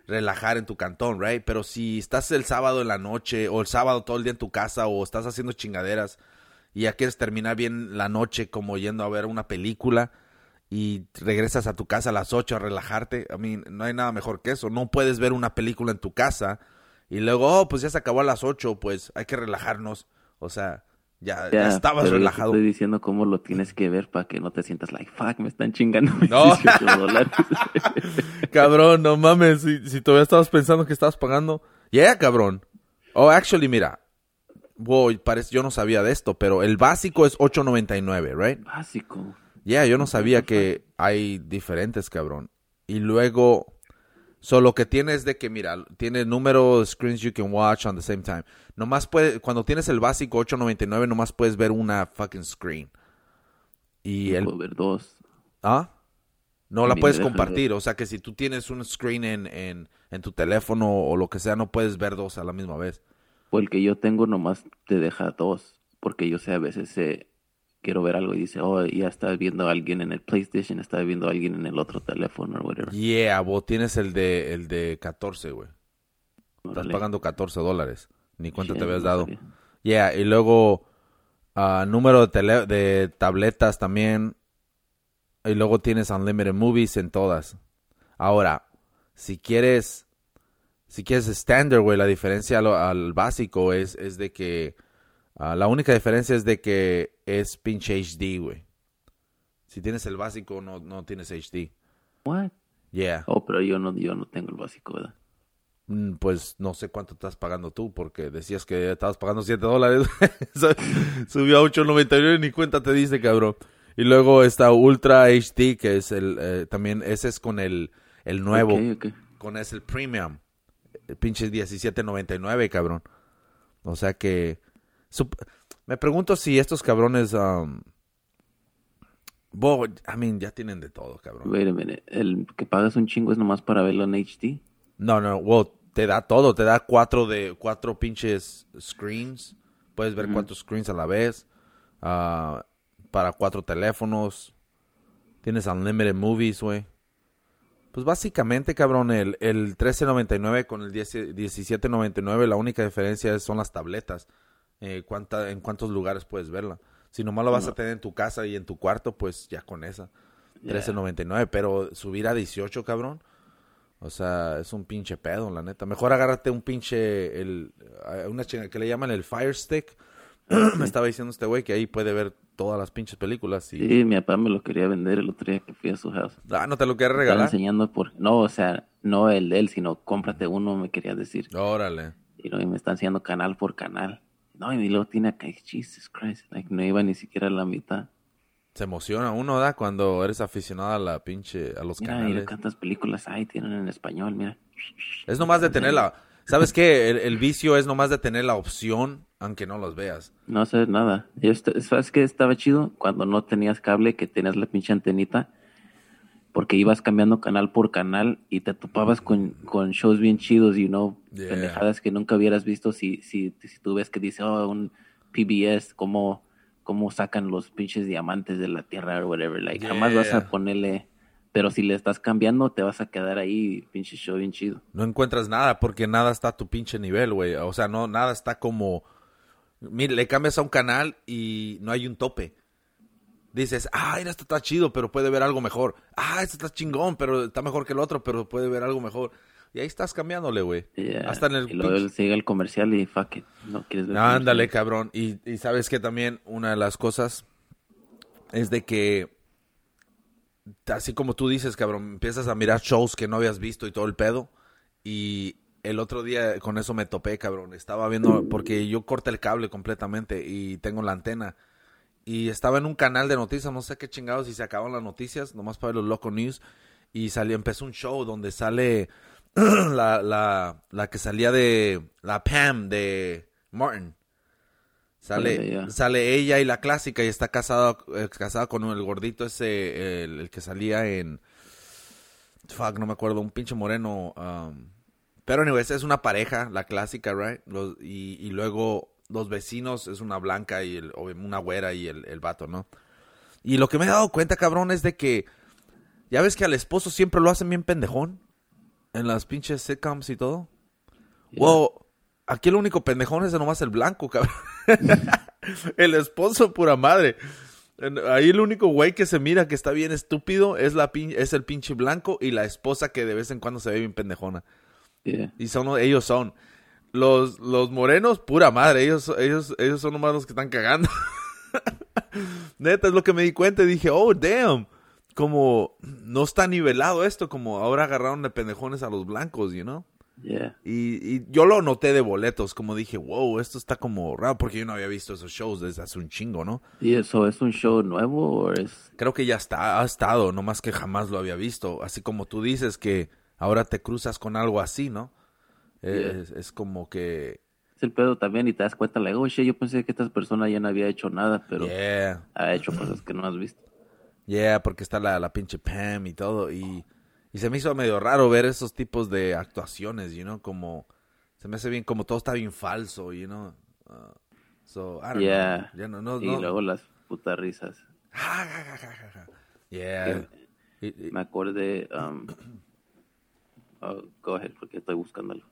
relajar en tu cantón, right? Pero si estás el sábado en la noche o el sábado todo el día en tu casa o estás haciendo chingaderas y ya quieres terminar bien la noche como yendo a ver una película y regresas a tu casa a las 8 a relajarte, a mí no hay nada mejor que eso. No puedes ver una película en tu casa y luego, oh, pues ya se acabó a las 8, pues hay que relajarnos. O sea, ya, ya Ya, estabas pero yo te relajado. estoy diciendo cómo lo tienes que ver para que no te sientas like, fuck, me están chingando mis No. 18 dólares. Cabrón, no mames, si, si todavía estabas pensando que estabas pagando. Yeah, cabrón. Oh, actually, mira. Wow, parece, yo no sabía de esto, pero el básico es 8.99, right? Básico. Yeah, yo no sabía que hay diferentes, cabrón. Y luego, solo que tiene es de que, mira, tiene número de screens you can watch on the same time. Nomás puede, cuando tienes el básico 8.99, nomás puedes ver una fucking screen. Y el, Puedo ver dos. ¿Ah? No la puedes compartir, o sea que si tú tienes un screen en, en, en tu teléfono o lo que sea, no puedes ver dos a la misma vez. El que yo tengo nomás te deja dos. Porque yo sé, a veces eh, quiero ver algo y dice, oh, ya está viendo a alguien en el PlayStation, está viendo a alguien en el otro teléfono o whatever. Yeah, vos tienes el de, el de 14, güey. Estás pagando 14 dólares. Ni cuenta Shit, te habías dado. Yeah, y luego ah, número de, tele- de tabletas también. Y luego tienes Unlimited Movies en todas. Ahora, si quieres, si quieres Standard, güey, la diferencia al, al básico es, es de que, ah, la única diferencia es de que es pinche HD, güey. Si tienes el básico, no, no tienes HD. What? Yeah. Oh, pero yo no, yo no tengo el básico, ¿verdad? Mm, Pues no sé cuánto estás pagando tú, porque decías que estabas pagando 7 dólares. Su- Subió a 8.99 ni cuenta te dice, cabrón. Y luego está Ultra HD, que es el, eh, también, ese es con el, el nuevo, Ok, ok. con ese el premium. El pinche 17.99, cabrón. O sea que, me pregunto si estos cabrones, um, bo- I mean, ya tienen de todo, cabrón. Wait a minute. El que pagas un chingo es nomás para verlo en HD. No, no, well, te da todo, te da cuatro de cuatro pinches screens, puedes ver cuatro screens a la vez, ah, para cuatro teléfonos, tienes unlimited movies, güey. Pues básicamente, cabrón, el, el 13.99 con el 10 17.99, la única diferencia son las tabletas, eh, cuánta, en cuántos lugares puedes verla. Si nomás la vas a tener en tu casa y en tu cuarto, pues ya con esa. 13.99, pero subir a 18, cabrón. O sea, es un pinche pedo, la neta. Mejor agárrate un pinche, el, una chinga que le llaman el Fire Stick. Me estaba diciendo este güey que ahí puede ver todas las pinches películas. Y... Sí, mi papá me lo quería vender el otro día que fui a su house. Ah, no te lo Estaba regalar. enseñando por... No, o sea, no el de él, sino cómprate uno, me quería decir. Órale. Y, luego me está enseñando canal por canal. No, y luego tiene acá, Jesus Christ, like, no iba ni siquiera a la mitad. Se emociona uno, ¿da? Cuando eres aficionado a la pinche, a los Mira, mira canales. cuántas películas hay, tienen en español, mira. Es nomás de tener la... ¿Sabes qué? El, el vicio es nomás de tener la opción, aunque no los veas. No sé nada. Yo ¿Sabes qué estaba chido? Cuando no tenías cable, que tenías la pinche antenita, porque ibas cambiando canal por canal y te topabas con, con shows bien chidos, you know, Yeah. pendejadas que nunca hubieras visto si, si, si tú ves que dice, oh, un PBS, cómo, cómo sacan los pinches diamantes de la tierra o whatever. Like, jamás vas a ponerle Pero si le estás cambiando, te vas a quedar ahí, pinche show bien chido. No encuentras nada porque nada está a tu pinche nivel, güey. O sea, no, nada está como... Mire, le cambias a un canal y no hay un tope. Dices, ah, esto está chido, pero puede ver algo mejor. Ah, esto está chingón, pero está mejor que el otro, pero puede ver algo mejor. Y ahí estás cambiándole, güey. Yeah. Hasta en el y luego sigue el comercial y fuck it. No quieres ver. Ándale, cabrón. Y, y sabes que también una de las cosas es de que, así como tú dices, cabrón, empiezas a mirar shows que no habías visto y todo el pedo. Y el otro día con eso me topé, cabrón. Estaba viendo, porque yo corté el cable completamente y tengo la antena. Y estaba en un canal de noticias, no sé qué chingados, y se acaban las noticias, nomás para ver los loco news. Y salió, empezó un show donde sale la, la, la que salía de la Pam de Martin. Sale, sale ella y la clásica y está casada, eh, casada con el gordito ese, el, el que salía en... Fuck, no me acuerdo, un pinche moreno. um, pero anyways, es una pareja, la clásica, right? Los, y, y luego los vecinos es una blanca y el, o una güera y el, el vato, ¿no? Y lo que me he dado cuenta, cabrón, es de que... Ya ves que al esposo siempre lo hacen bien pendejón. En las pinches sitcoms y todo. Yeah. Wow, aquí el único pendejón es nomás el blanco, cabrón. el esposo, pura madre. Ahí el único güey que se mira que está bien estúpido es, la pin- es el pinche blanco y la esposa que de vez en cuando se ve bien pendejona. Yeah. Y son, ellos son. Los, los morenos, pura madre, ellos, ellos, ellos son nomás los que están cagando. Neta, es lo que me di cuenta y dije, oh, damn. Como no está nivelado esto, como ahora agarraron de pendejones a los blancos, you know? Yeah. Y, y yo lo noté de boletos, como dije, wow, esto está como raro, porque yo no había visto esos shows desde hace un chingo, ¿no? ¿Y eso es un show nuevo o es.? Creo que ya está, ha estado, nomás que jamás lo había visto. Así como tú dices que ahora te cruzas con algo así, ¿no? Es, es como que, Es el pedo también y te das cuenta, like, oh shit, yo pensé que esta persona ya no había hecho nada, pero yeah, ha hecho cosas que no has visto. yeah, porque está la, la pinche Pam y todo. Y, y se me hizo medio raro ver esos tipos de actuaciones, you know, como, se me hace bien, como todo está bien falso, you know. Uh, so, I don't Yeah. know. Ya no, no, y no. luego las putas risas. Yeah. Me acordé. Um, oh, go ahead, porque estoy buscándolo.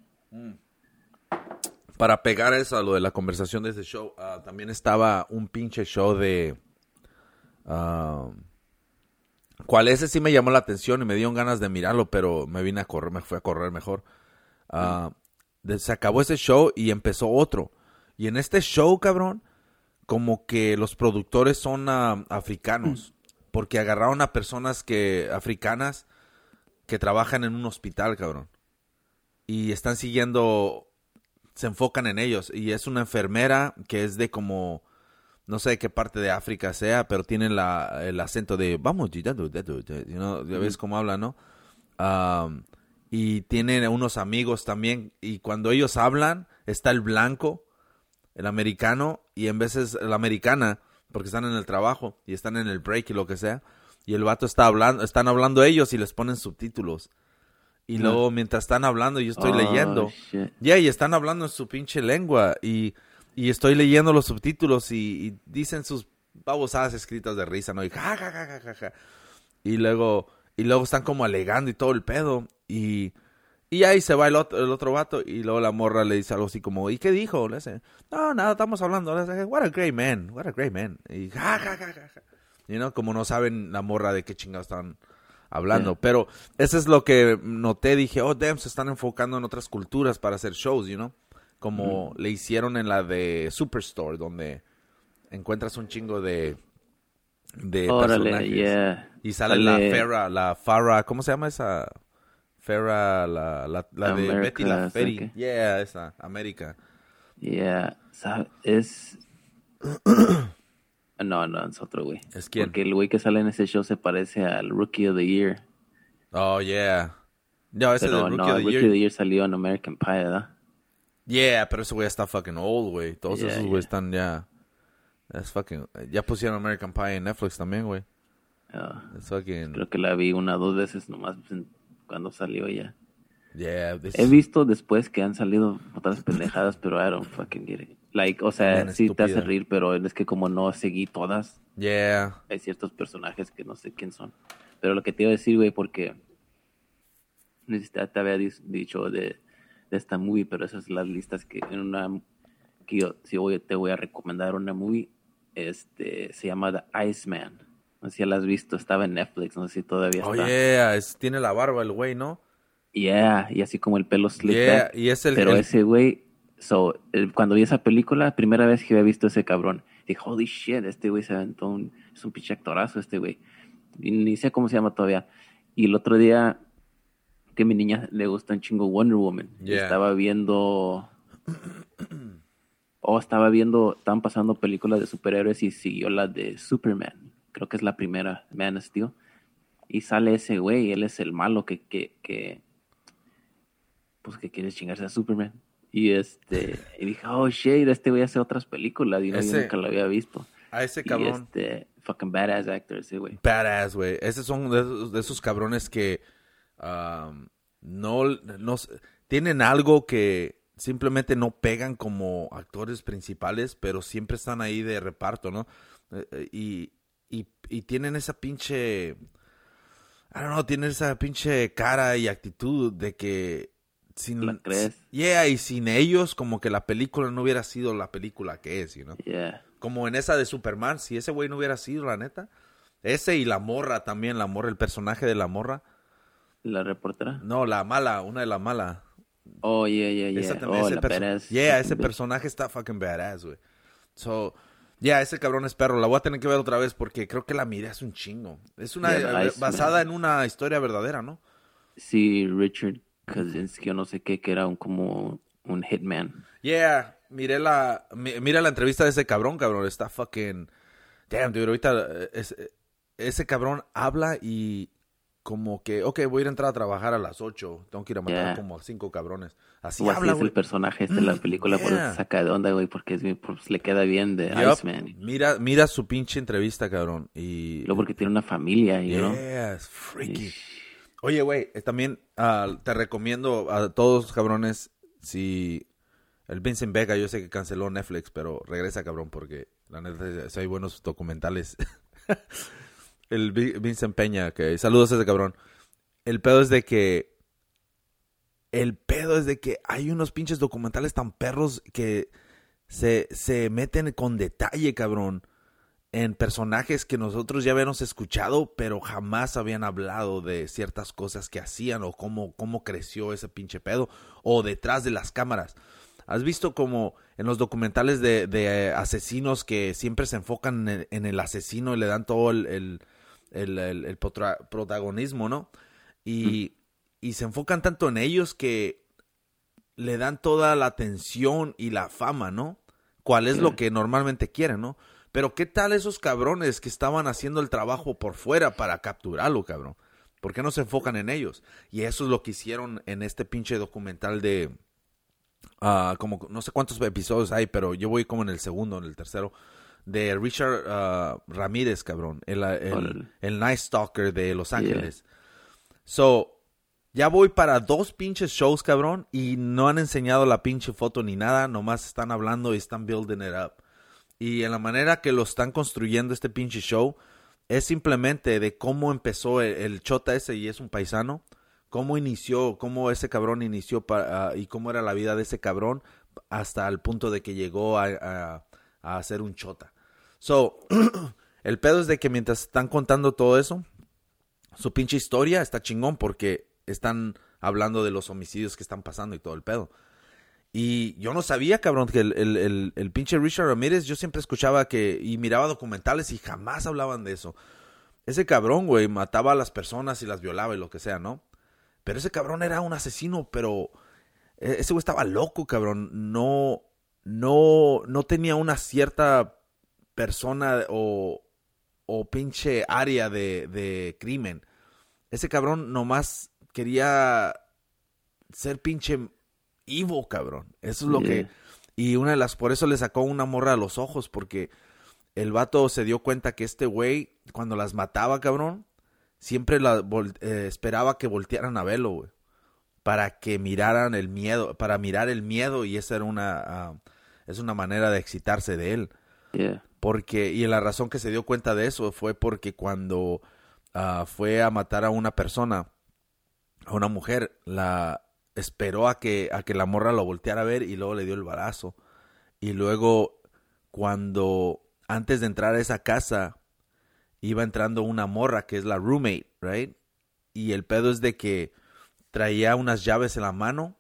Para pegar eso a lo de la conversación de ese show, ah, también estaba un pinche show de... ah, ¿Cuál ese sí me llamó la atención y me dieron ganas de mirarlo, pero me vine a correr, me fui a correr mejor. Ah, de- se acabó ese show y empezó otro. Y en este show, cabrón, como que los productores son africanos, porque agarraron a personas que africanas que trabajan en un hospital, cabrón. Y están siguiendo se enfocan en ellos. Y es una enfermera que es de como, no sé de qué parte de África sea, pero tiene la, el acento de, vamos, you know, ya ves cómo habla, ¿no? Um, y tienen unos amigos también. Y cuando ellos hablan, está el blanco, el americano, y en veces la americana, porque están en el trabajo y están en el break y lo que sea. Y el vato está hablando, están hablando ellos y les ponen subtítulos. Y luego mientras están hablando, yo estoy Oh, leyendo. Ya, y están hablando en su pinche lengua. Y, y estoy leyendo los subtítulos y, y dicen sus babosadas escritas de risa, ¿no? Y ja, ja, ja, ja, ja, ja. Y luego, y luego están como alegando y todo el pedo. Y, y ahí se va el otro, el otro vato. Y luego la morra le dice algo así como, ¿y qué dijo? Le dice, no, nada, estamos hablando. Le dice, what a great man, what a great man. Y ja, ja, ja, ja, ja. You know, como no saben la morra de qué chingados están hablando. Yeah. Pero eso es lo que noté. Dije, oh, damn, se están enfocando en otras culturas para hacer shows, you know. Como le hicieron en la de Superstore, donde encuentras un chingo de, de Órale, personajes. yeah. Y sale, la Farrah, la Farrah, ¿cómo se llama esa? Farrah, la, la, la de Betty la ¿sí Feri. qué? Yeah, esa, América. Yeah, es... No, no, es otro güey. ¿Es quién? Porque el güey que sale en ese show se parece al Rookie of the Year. Oh, yeah. No, ese Pero de Rookie no, of the el Rookie of the Year salió en American Pie, ¿verdad? Yeah, pero ese güey está fucking old, güey. Todos Yeah, esos yeah. güeyes están ya... Es fucking... Ya pusieron American Pie en Netflix también, güey. Es fucking... creo que la vi una o dos veces nomás cuando salió ya. Yeah, this- He visto después que han salido otras pendejadas, pero I don't fucking get it. Like, o sea, Bien sí te hace estúpida. reír, pero es que como no seguí todas, Yeah. hay ciertos personajes que no sé quién son. Pero lo que te iba a decir, güey, porque si te había dicho de, de esta movie, pero esas son las listas que en una que yo si voy, te voy a recomendar una movie, este se llama The Iceman. No sé si la has visto, estaba en Netflix, no sé si todavía está. Oh, yeah. es- tiene la barba el güey, ¿no? Yeah, y así como el pelo slick Yeah, y es el- Pero el- ese güey, so, cuando vi esa película, primera vez que había visto ese cabrón, dije, holy shit, este güey se aventó un, es un pinche actorazo este güey. Y ni sé cómo se llama todavía. Y el otro día, que a mi niña le gusta un chingo Wonder Woman, Yeah. estaba viendo, oh, estaba viendo, estaban pasando películas de superhéroes y siguió la de Superman. Creo que es la primera, Man of Steel. Y sale ese güey, él es el malo que, que, que pues que quiere chingarse a Superman. Y este, y dije, oh shit, este güey hace otras películas y no, yo nunca lo había visto. A ese Y cabrón. este, fucking badass actor ese güey. Badass, güey. Esos son de esos, de esos cabrones que um, no, no tienen algo que simplemente no pegan como actores principales, pero siempre están ahí de reparto, ¿no? Eh, eh, Y, y, y tienen esa pinche, I don't know, tienen esa pinche cara y actitud de que sin ¿La crees? Yeah, y sin ellos como que la película no hubiera sido la película que es, you know? Yeah. Como en esa de Superman, si ese güey no hubiera sido, la neta. Ese y la morra también, la morra, el personaje de la morra. La reportera. No, la mala, una de la mala. Oh, yeah, yeah, yeah. Esa también, oh, ese la perso-. Yeah, ese personaje está fucking badass, güey. So, yeah, ese cabrón es perro. La voy a tener que ver otra vez porque creo que la miré hace un chingo. Es una Yeah, eh, basada en una historia verdadera, ¿no? Sí, Richard Kaczynski, yo no sé qué, que era un como un hitman. Yeah, miré la, mi- mira la entrevista de ese cabrón, cabrón. Está fucking, damn, dude, ahorita eh, es- eh, ese cabrón habla y como que, ok, voy a ir a entrar a trabajar a las 8. Tengo que ir a matar Yeah. como a cinco cabrones. Así O así habla, es güey. el personaje este de la película, por eso yeah. se saca de onda, güey, porque es pues, le queda bien de Yup. Iceman. Mira, mira su pinche entrevista, cabrón. Y Luego porque tiene una familia, know? Yeah, es freaky. Ish. Oye, güey, eh, también ah, te recomiendo a todos, cabrones, si el Vincent Vega, yo sé que canceló Netflix, pero regresa, cabrón, porque la neta si hay buenos documentales. el Vi- Vincent Peña, que saludos a ese cabrón. El pedo es de que el pedo es de que hay unos pinches documentales tan perros que se, se meten con detalle, cabrón en personajes que nosotros ya habíamos escuchado, pero jamás habían hablado de ciertas cosas que hacían o cómo, cómo creció ese pinche pedo, o detrás de las cámaras. ¿Has visto como en los documentales de, de, asesinos que siempre se enfocan en, en el asesino y le dan todo el, el, el- el- el potra- protagonismo, ¿no? Y, y se enfocan tanto en ellos que le dan toda la atención y la fama, ¿no? ¿Cuál es lo que normalmente quieren, ¿no? Pero ¿qué tal esos cabrones que estaban haciendo el trabajo por fuera para capturarlo, cabrón? ¿Por qué no se enfocan en ellos? Y eso es lo que hicieron en este pinche documental de... ah, como no sé cuántos episodios hay, pero yo voy como en el segundo, en el tercero, de Richard ah, Ramírez, cabrón, el, el, Órale. el Night Stalker de Los Ángeles. So, ya voy para dos pinches shows, cabrón, y no han enseñado la pinche foto ni nada, nomás están hablando y están building it up. Y en la manera que lo están construyendo este pinche show, es simplemente de cómo empezó el, chota ese y es un paisano, cómo inició, cómo ese cabrón inició ah, y cómo era la vida de ese cabrón hasta el punto de que llegó a, a, a ser un chota. So, el pedo es de que mientras están contando todo eso, su pinche historia está chingón porque están hablando de los homicidios que están pasando y todo el pedo. Y yo no sabía, cabrón, que el, el, pinche Richard Ramírez, yo siempre escuchaba que y miraba documentales y jamás hablaban de eso. Ese cabrón, güey, mataba a las personas y las violaba y lo que sea, ¿no? Pero ese cabrón era un asesino, pero e- ese güey estaba loco, cabrón. No, no, no tenía una cierta persona o, o pinche área de, de crimen. Ese cabrón nomás quería ser pinche evil, cabrón. Eso es lo que... Y una de las... Por eso le sacó una morra a los ojos, porque el vato se dio cuenta que este güey, cuando las mataba, cabrón, siempre la eh, esperaba que voltearan a verlo, güey. Para que miraran el miedo, para mirar el miedo, y esa era una... ah, es una manera de excitarse de él. Yeah. Porque, y la razón que se dio cuenta de eso fue porque cuando ah, fue a matar a una persona, a una mujer, la esperó a que, a que la morra lo volteara a ver y luego le dio el balazo. Y luego, cuando, antes de entrar a esa casa, iba entrando una morra que es la roommate, right? Y el pedo es de que traía unas llaves en la mano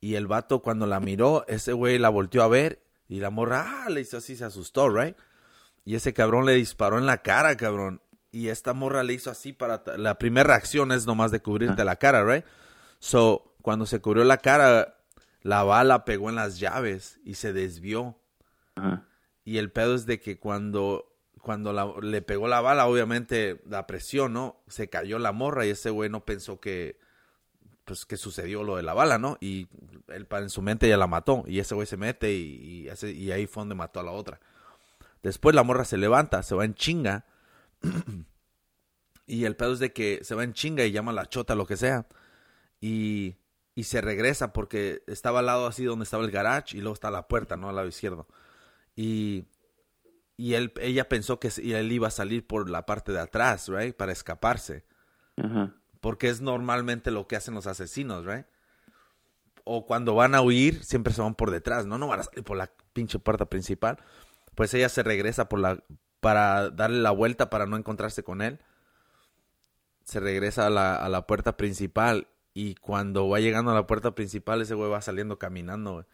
y el vato cuando la miró, ese güey la volteó a ver y la morra, ah, le hizo así, se asustó, right? Y ese cabrón le disparó en la cara, cabrón. Y esta morra le hizo así para... La primera reacción es nomás de cubrirte la cara, right? So, cuando se cubrió la cara, la bala pegó en las llaves y se desvió. Ajá. Y el pedo es de que cuando, cuando la- le pegó la bala, obviamente la presión, ¿no? Se cayó la morra y ese güey no pensó que, pues, que sucedió lo de la bala, ¿no? Y él en su mente ya la mató. Y ese güey se mete y, y, hace- y ahí fue donde mató a la otra. Después la morra se levanta, se va en chinga. y el pedo es de que se va en chinga y llama a la chota, lo que sea. Y, y se regresa porque estaba al lado así donde estaba el garage y luego está la puerta, ¿no? Al lado izquierdo. Y, y él, ella pensó que él iba a salir por la parte de atrás, right? Para escaparse. Ajá. Porque es normalmente lo que hacen los asesinos, right? O cuando van a huir, siempre se van por detrás, ¿no? No van a salir por la pinche puerta principal. Pues ella se regresa por la, para darle la vuelta para no encontrarse con él. Se regresa a la, a la puerta principal. Y cuando va llegando a la puerta principal, ese güey va saliendo caminando, güey,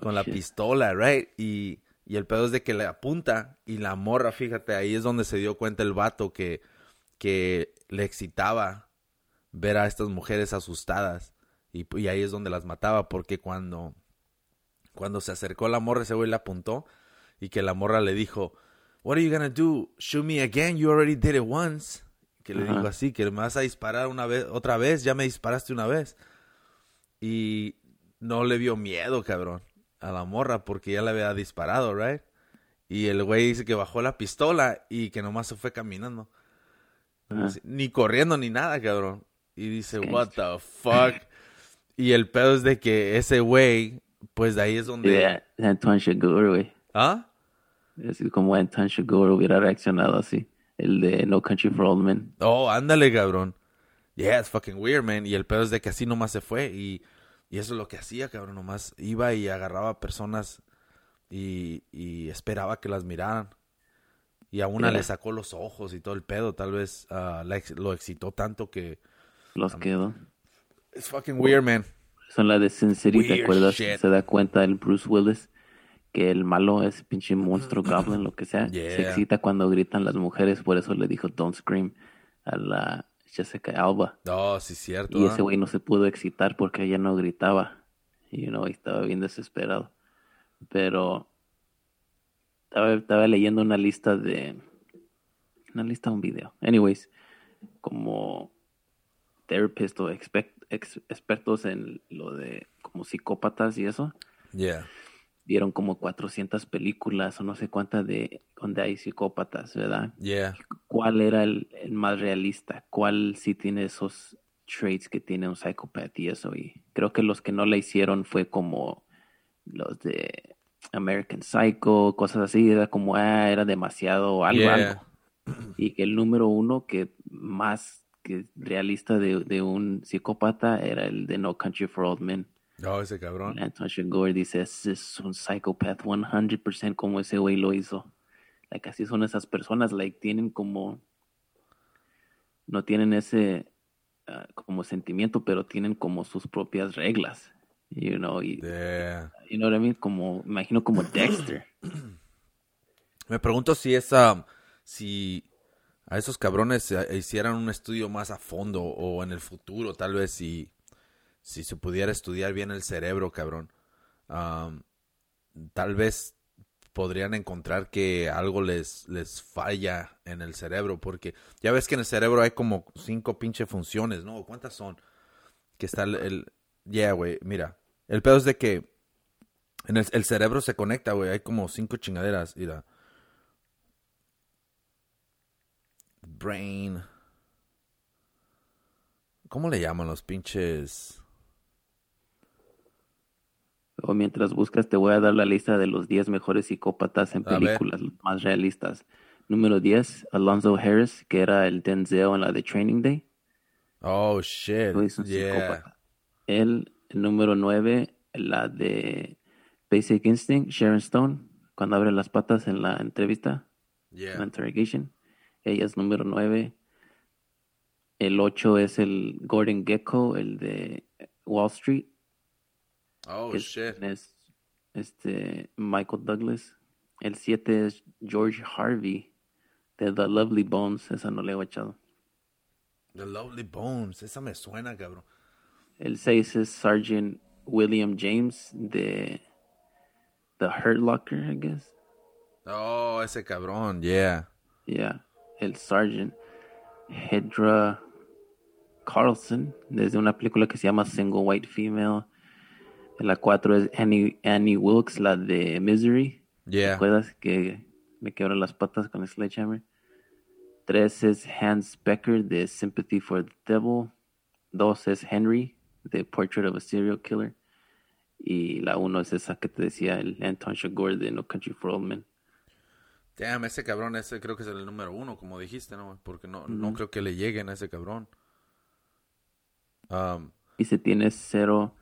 con la pistola, right? Y, y el pedo es de que le apunta y la morra, fíjate, ahí es donde se dio cuenta el vato que, que le excitaba ver a estas mujeres asustadas. Y, y ahí es donde las mataba, porque cuando, cuando se acercó la morra, ese güey le apuntó y que la morra le dijo, What are you gonna do? Shoot me again? You already did it once. Que le Ajá. dijo así, que me vas a disparar una vez, otra vez, ya me disparaste una vez. Y no le vio miedo, cabrón, a la morra porque ya le había disparado, right? Y el güey dice que bajó la pistola y que nomás se fue caminando. Así, Ni corriendo ni nada, cabrón. Y dice, what the fuck. y el pedo es de que ese güey, pues de ahí es donde... Yeah, Antoine Chigurh, güey. ¿Ah? Es como Antoine Chigurh hubiera reaccionado así. El de No Country for Old Men. Oh, ándale, cabrón. Yeah, it's fucking weird, man. Y el pedo es de que así nomás se fue. Y, y eso es lo que hacía, cabrón. Nomás iba y agarraba personas y, y esperaba que las miraran. Y a una Yeah. le sacó los ojos y todo el pedo. Tal vez ah, la ex- lo excitó tanto que... Los quedó. It's fucking weird, man. Son la de ¿te acuerdas? shit. Se da cuenta el Bruce Willis que el malo es pinche monstruo goblin, lo que sea. Se excita cuando gritan las mujeres, por eso le dijo Don't Scream a la Jessica Alba. No, sí, cierto. Y ese güey no se pudo excitar porque ella no gritaba. You know, y estaba bien desesperado. Pero estaba, estaba leyendo una lista de. Una lista de un video. Anyways, como therapist o expect- ex- expertos en lo de como psicópatas y eso, Yeah. Vieron como 400 películas o no sé cuántas de donde hay psicópatas, ¿verdad? Yeah. cuál era el, el más realista, cuál sí tiene esos traits que tiene un psicópata y eso. Y creo que los que no le hicieron fue como los de American Psycho, cosas así, era como, ah, era demasiado algo, Yeah. algo. Y que el número uno que más que realista de, de un psicópata era el de No Country for Old Men. No, ese cabrón. Anton Chigurh dice, es, es un psychopath 100% como ese güey lo hizo. Like, así son esas personas, like, tienen como, no tienen ese ah, como sentimiento, pero tienen como sus propias reglas, you know, y, Yeah. you know what I mean? Como, imagino como Dexter. Me pregunto si esa, si a esos cabrones hicieran un estudio más a fondo o en el futuro, tal vez si, si se pudiera estudiar bien el cerebro, cabrón. Tal vez podrían encontrar que algo les, les falla en el cerebro, porque ya ves que en el cerebro hay como cinco pinche funciones, ¿no? ¿Cuántas son? Que está el... el yeah, güey, mira. El pedo es de que en el, el cerebro se conecta, güey. Hay como cinco chingaderas, mira. Brain. ¿Cómo le llaman los pinches? O mientras buscas, te voy a dar la lista de los 10 mejores psicópatas en películas, más realistas. Número 10, Alonzo Harris, que era el Denzel en la de Training Day. Oh, shit. Un Yeah. psicópata. El, el número 9, la de Basic Instinct, Sharon Stone, cuando abre las patas en la entrevista, en la Yeah. interrogation. Ella es número 9. El 8 es el Gordon Gecko, el de Wall Street. Oh, shit. es este Michael Douglas. El 7 es George Harvey de The Lovely Bones. Esa no le he echado. The Lovely Bones. Esa me suena, cabrón. El 6 es Sergeant William James de The Hurt Locker, I guess. Oh, ese cabrón. Yeah. Yeah. El Sergeant Hedra Carlson, desde una película que se llama Single White Female. La 4 es Annie, Annie Wilkes, la de Misery. ¿Te Yeah. acuerdas que me quebró las patas con el sledgehammer? 3 es Hans Becker de Sympathy for the Devil. 2 es Henry de Portrait of a Serial Killer. Y la 1 es esa que te decía, el Anton Chigurh de No Country for Old Men. Damn, ese cabrón, ese creo que es el número uno, como dijiste, ¿no? Porque no, no creo que le lleguen a ese cabrón. Um, Y se tiene cero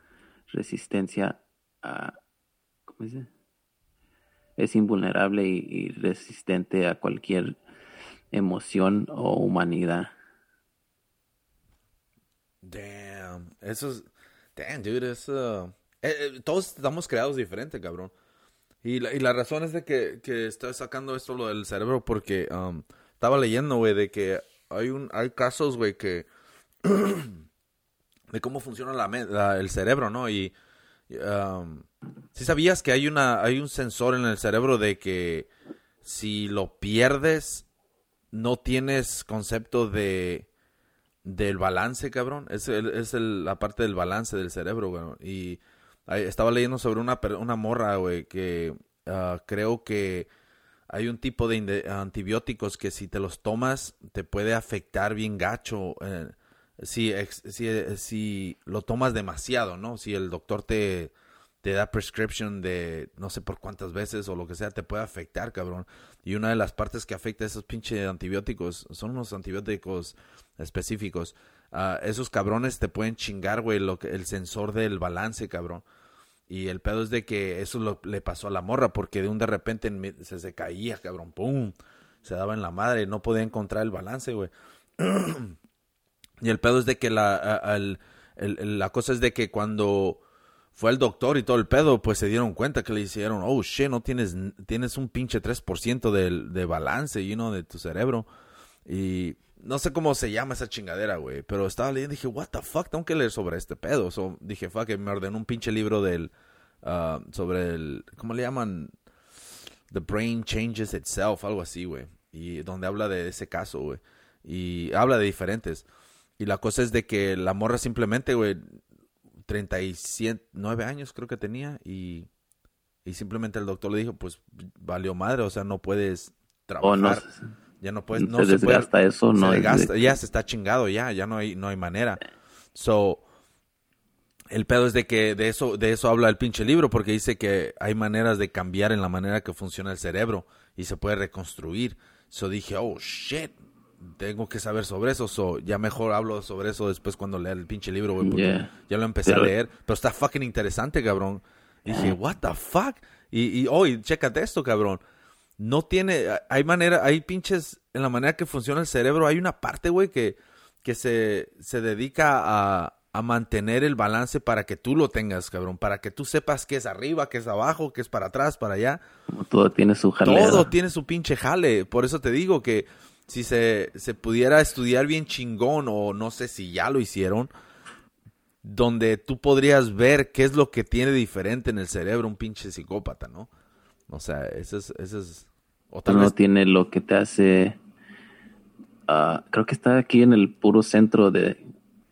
resistencia a... ¿Cómo dice? Es invulnerable y, resistente a cualquier emoción o humanidad. damn. Eso es. Damn, dude, es. eh, eh, todos estamos creados diferente, cabrón. Y la, y la razón es de que, que estoy sacando esto lo del cerebro porque um, estaba leyendo, güey, de que hay un hay casos, güey, que de cómo funciona la, la- el cerebro, ¿no? Y um, si sabías que hay una hay un sensor en el cerebro de que si lo pierdes no tienes concepto de del balance, cabrón. Es, el- es la parte del balance del cerebro, güey. Y estaba leyendo sobre una, una morra, güey, que ah, creo que hay un tipo de antibióticos que si te los tomas te puede afectar bien gacho. eh, si, si, eh, si lo tomas demasiado, ¿no? Si el doctor te, te da prescription de no sé por cuántas veces o lo que sea, te puede afectar, cabrón. Y una de las partes que afecta a esos pinches antibióticos son unos antibióticos específicos. Ah, esos cabrones te pueden chingar, güey, lo que, el sensor del balance, cabrón. Y el pedo es de que eso lo, le pasó a la morra, porque de un de repente se, se caía, cabrón, ¡pum! Se daba en la madre, no podía encontrar el balance, güey. y el pedo es de que la, la cosa es de que cuando fue al doctor y todo el pedo, pues se dieron cuenta que le hicieron, oh, shit, no tienes, tienes un pinche 3% del, de balance, you know, de tu cerebro. Y no sé cómo se llama esa chingadera, güey. Pero estaba leyendo y dije, what the fuck, tengo que leer sobre este pedo. So, dije, fuck, me ordenó un pinche libro del, ah, sobre el, ¿cómo le llaman? The Brain Changes Itself, algo así, güey. Y donde habla de ese caso, güey. Y habla de diferentes. Y la cosa es de que la morra simplemente, güey, 39 años creo que tenía. Y, y simplemente el doctor le dijo, pues valió madre, o sea, no puedes O no, trabajar. ya no puedes, se no se, puede- desgasta eso, se no de- desgasta, ya se está chingado, ya, ya no hay, no hay manera. So, el pedo es de que de eso, de eso habla el pinche libro, porque dice que hay maneras de cambiar en la manera que funciona el cerebro y se puede reconstruir. So dije, oh shit, tengo que saber sobre eso. So, ya mejor hablo sobre eso después cuando lea el pinche libro, güey, porque Yeah. ya lo empecé Pero- a leer. Pero está fucking interesante, cabrón. Dije, what the fuck? Y, y hoy, chécate esto, cabrón. No tiene, hay manera, hay pinches, en la manera que funciona el cerebro, hay una parte, güey, que, que se, se dedica a, a mantener el balance para que tú lo tengas, cabrón, para que tú sepas qué es arriba, qué es abajo, qué es para atrás, para allá. todo tiene su jaleo. Todo tiene su pinche jale. Por eso te digo que si se, se pudiera estudiar bien chingón, o no sé si ya lo hicieron, donde tú podrías ver qué es lo que tiene diferente en el cerebro un pinche psicópata, ¿no? O sea, eso es, eso es, o tal no vez, tiene lo que te hace. ah, creo que está aquí en el puro centro de,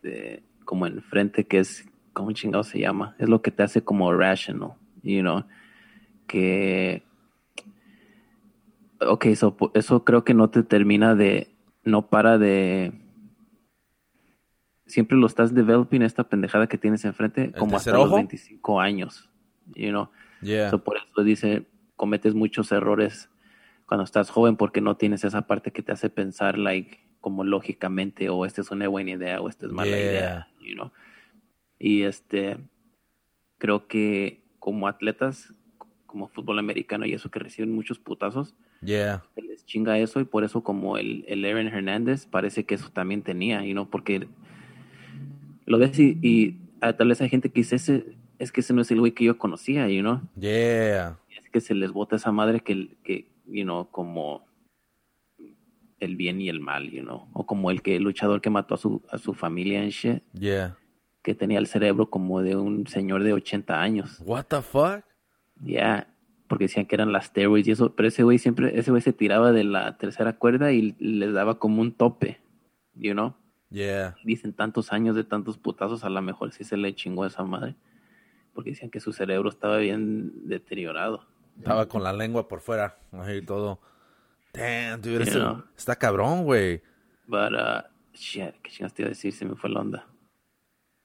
de- como enfrente, que es. ¿Cómo chingado se llama? Es lo que te hace como rational, you know. Que. Ok, so, eso creo que no te termina de. No para de. Siempre lo estás developing, esta pendejada que tienes enfrente, como hasta los ojo? 25 años. you know. Yeah. So, por eso dice, cometes muchos errores cuando estás joven porque no tienes esa parte que te hace pensar, like, como lógicamente, o esta es una buena idea, o esta es mala Yeah. idea, you know. Y este, creo que como atletas, como fútbol americano y eso que reciben muchos putazos, Yeah. se les chinga eso y por eso como el, el Aaron Hernández parece que eso también tenía, you know, porque lo ves y, y ah, tal vez hay gente que dice, ese, es que ese no es el güey que yo conocía, you know, Yeah. y es que se les bota esa madre que, que, you know, como el bien y el mal, you know, o como el que el luchador que mató a su, a su familia en shit, Yeah. que tenía el cerebro como de un señor de 80 años. What the fuck? Ya, porque decían que eran las steroids y eso, pero ese güey siempre, ese güey se tiraba de la tercera cuerda y les daba como un tope, you know. Yeah. Dicen tantos años de tantos putazos, a lo mejor sí se le chingó a esa madre, porque decían que su cerebro estaba bien deteriorado. Estaba con la lengua por fuera. Ahí todo. Damn, dude. Ese-. Está cabrón, güey. But, uh, shit, ¿qué chingas te iba a decir? Se me fue la onda.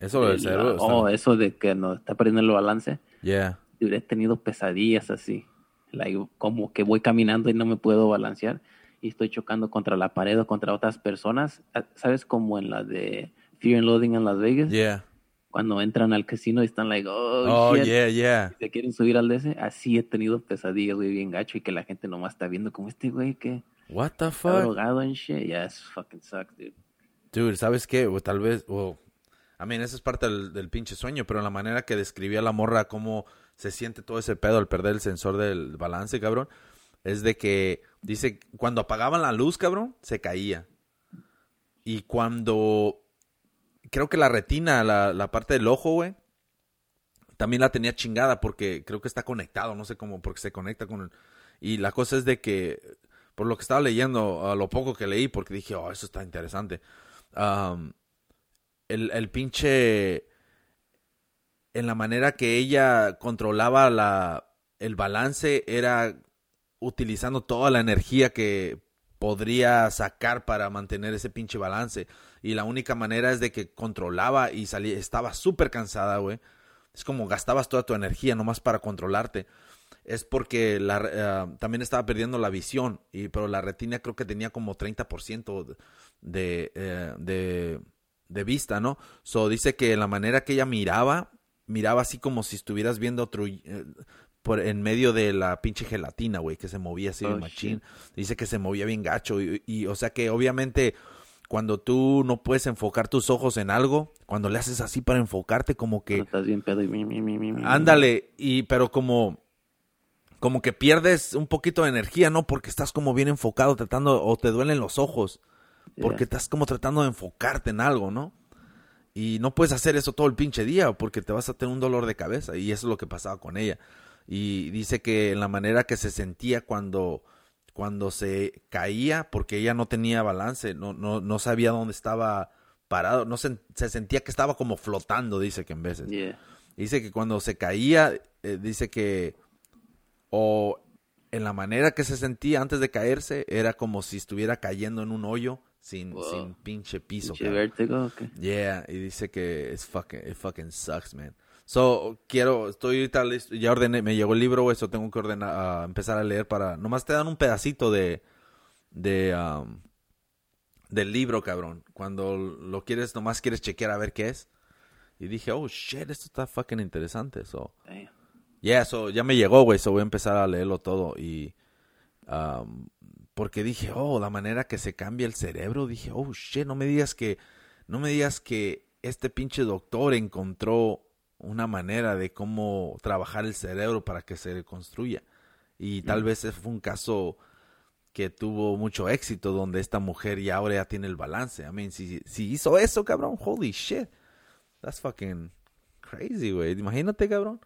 Eso lo del El- cerebro. está- oh, eso de que no está perdiendo el balance. Yeah. Yo he tenido pesadillas así. Like, como que voy caminando y no me puedo balancear y estoy chocando contra la pared o contra otras personas. Ah, ¿Sabes? Como en la de Fear and Loading en Las Vegas. Yeah. Cuando entran al casino y están like, oh, Oh, shit. yeah, yeah. Se quieren subir al DC. Así he tenido pesadillas, güey, bien gacho. Y que la gente nomás está viendo como este güey que What the está fuck? drogado en shit. Yeah, it fucking sucks, dude. Dude, ¿sabes qué? O tal vez, o... I mean, esa es parte del, del pinche sueño, pero la manera que describía la morra cómo se siente todo ese pedo al perder el sensor del balance, cabrón, es de que, dice, cuando apagaban la luz, cabrón, se caía. Y cuando, creo que la retina, la, la parte del ojo, güey, también la tenía chingada porque creo que está conectado, no sé cómo, porque se conecta con... Y la cosa es de que, por lo que estaba leyendo, a lo poco que leí, porque dije, oh, eso está interesante. el, el pinche... En la manera que ella controlaba la, el balance era utilizando toda la energía que podría sacar para mantener ese pinche balance. Y la única manera es de que controlaba y salía, estaba súper cansada, güey. Es como gastabas toda tu energía nomás para controlarte. Es porque la, eh, también estaba perdiendo la visión, y, pero la retina creo que tenía como 30% de, eh, de, de vista, ¿no? So dice que la manera que ella miraba, miraba así como si estuvieras viendo otro, eh, por en medio de la pinche gelatina, güey, que se movía así Oh, machín. Dice que se movía bien gacho y, y, o sea que obviamente cuando tú no puedes enfocar tus ojos en algo, cuando le haces así para enfocarte como que estás bien pedo y mi, mi, mi, mi, mi. ándale y pero como como que pierdes un poquito de energía, ¿no? Porque estás como bien enfocado tratando o te duelen los ojos porque Yeah. estás como tratando de enfocarte en algo, ¿no? Y no puedes hacer eso todo el pinche día porque te vas a tener un dolor de cabeza y eso es lo que pasaba con ella. Y dice que en la manera que se sentía cuando cuando se caía porque ella no tenía balance, no no no sabía dónde estaba parado, no se, se sentía que estaba como flotando, dice que en veces. Yeah. Dice que cuando se caía, eh, dice que o en la manera que se sentía antes de caerse era como si estuviera cayendo en un hoyo sin, Wow. sin pinche piso. Pinche vértigo, ok. Yeah, y dice que es fucking, it fucking sucks, man. So, quiero, estoy ahorita listo, ya ordené, me llegó el libro, eso tengo que ordenar, ah, empezar a leer para, nomás te dan un pedacito de, de, um, del libro, cabrón. Cuando lo quieres, nomás quieres chequear a ver qué es. Y dije, oh, shit, esto está fucking interesante, so. Damn. Yeah, so, ya me llegó, güey, so voy a empezar a leerlo todo y... um, porque dije, oh, la manera que se cambia el cerebro, dije, oh, shit, no me digas que... No me digas que este pinche doctor encontró una manera de cómo trabajar el cerebro para que se reconstruya. Y tal vez ese fue un caso que tuvo mucho éxito donde esta mujer ya ahora ya tiene el balance. I mean, si, si hizo eso, cabrón, holy shit. That's fucking crazy, güey. Imagínate, cabrón.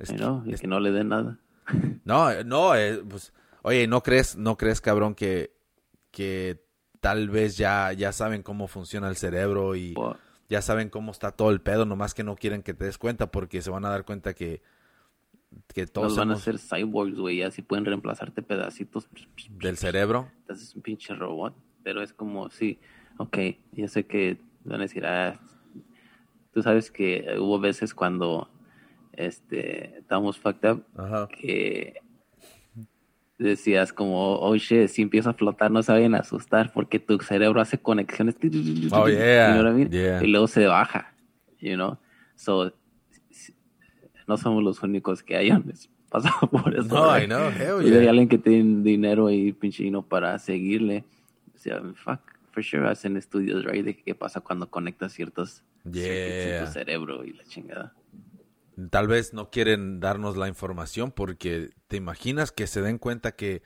Es que- y es- que no le den nada. no, eh, no, eh, pues, oye, ¿no crees, no crees, cabrón, que, que tal vez ya, ya saben cómo funciona el cerebro y ya saben cómo está todo el pedo, nomás que no quieren que te des cuenta porque se van a dar cuenta que, que todos Nos van a hacer cyborgs, güey, así pueden reemplazarte pedacitos. del cerebro. Entonces es un pinche robot, pero es como, sí, ok, yo sé que van a decir, ah, tú sabes que hubo veces cuando este, estábamos fucked up, Ajá. que decías como, oh shit, si empieza a flotar no se vayan a asustar porque tu cerebro hace conexiones. Oh, yeah, mean? yeah. Y luego se baja, you know? So, no somos los únicos que hayan pasado por eso. No? I know, hell Y hay yeah. alguien que tiene dinero y pinchino para seguirle. O sea, fuck, for sure hacen estudios, right? De qué pasa cuando conectas ciertos Yeah. tu cerebro y la chingada. Tal vez no quieren darnos la información porque te imaginas que se den cuenta que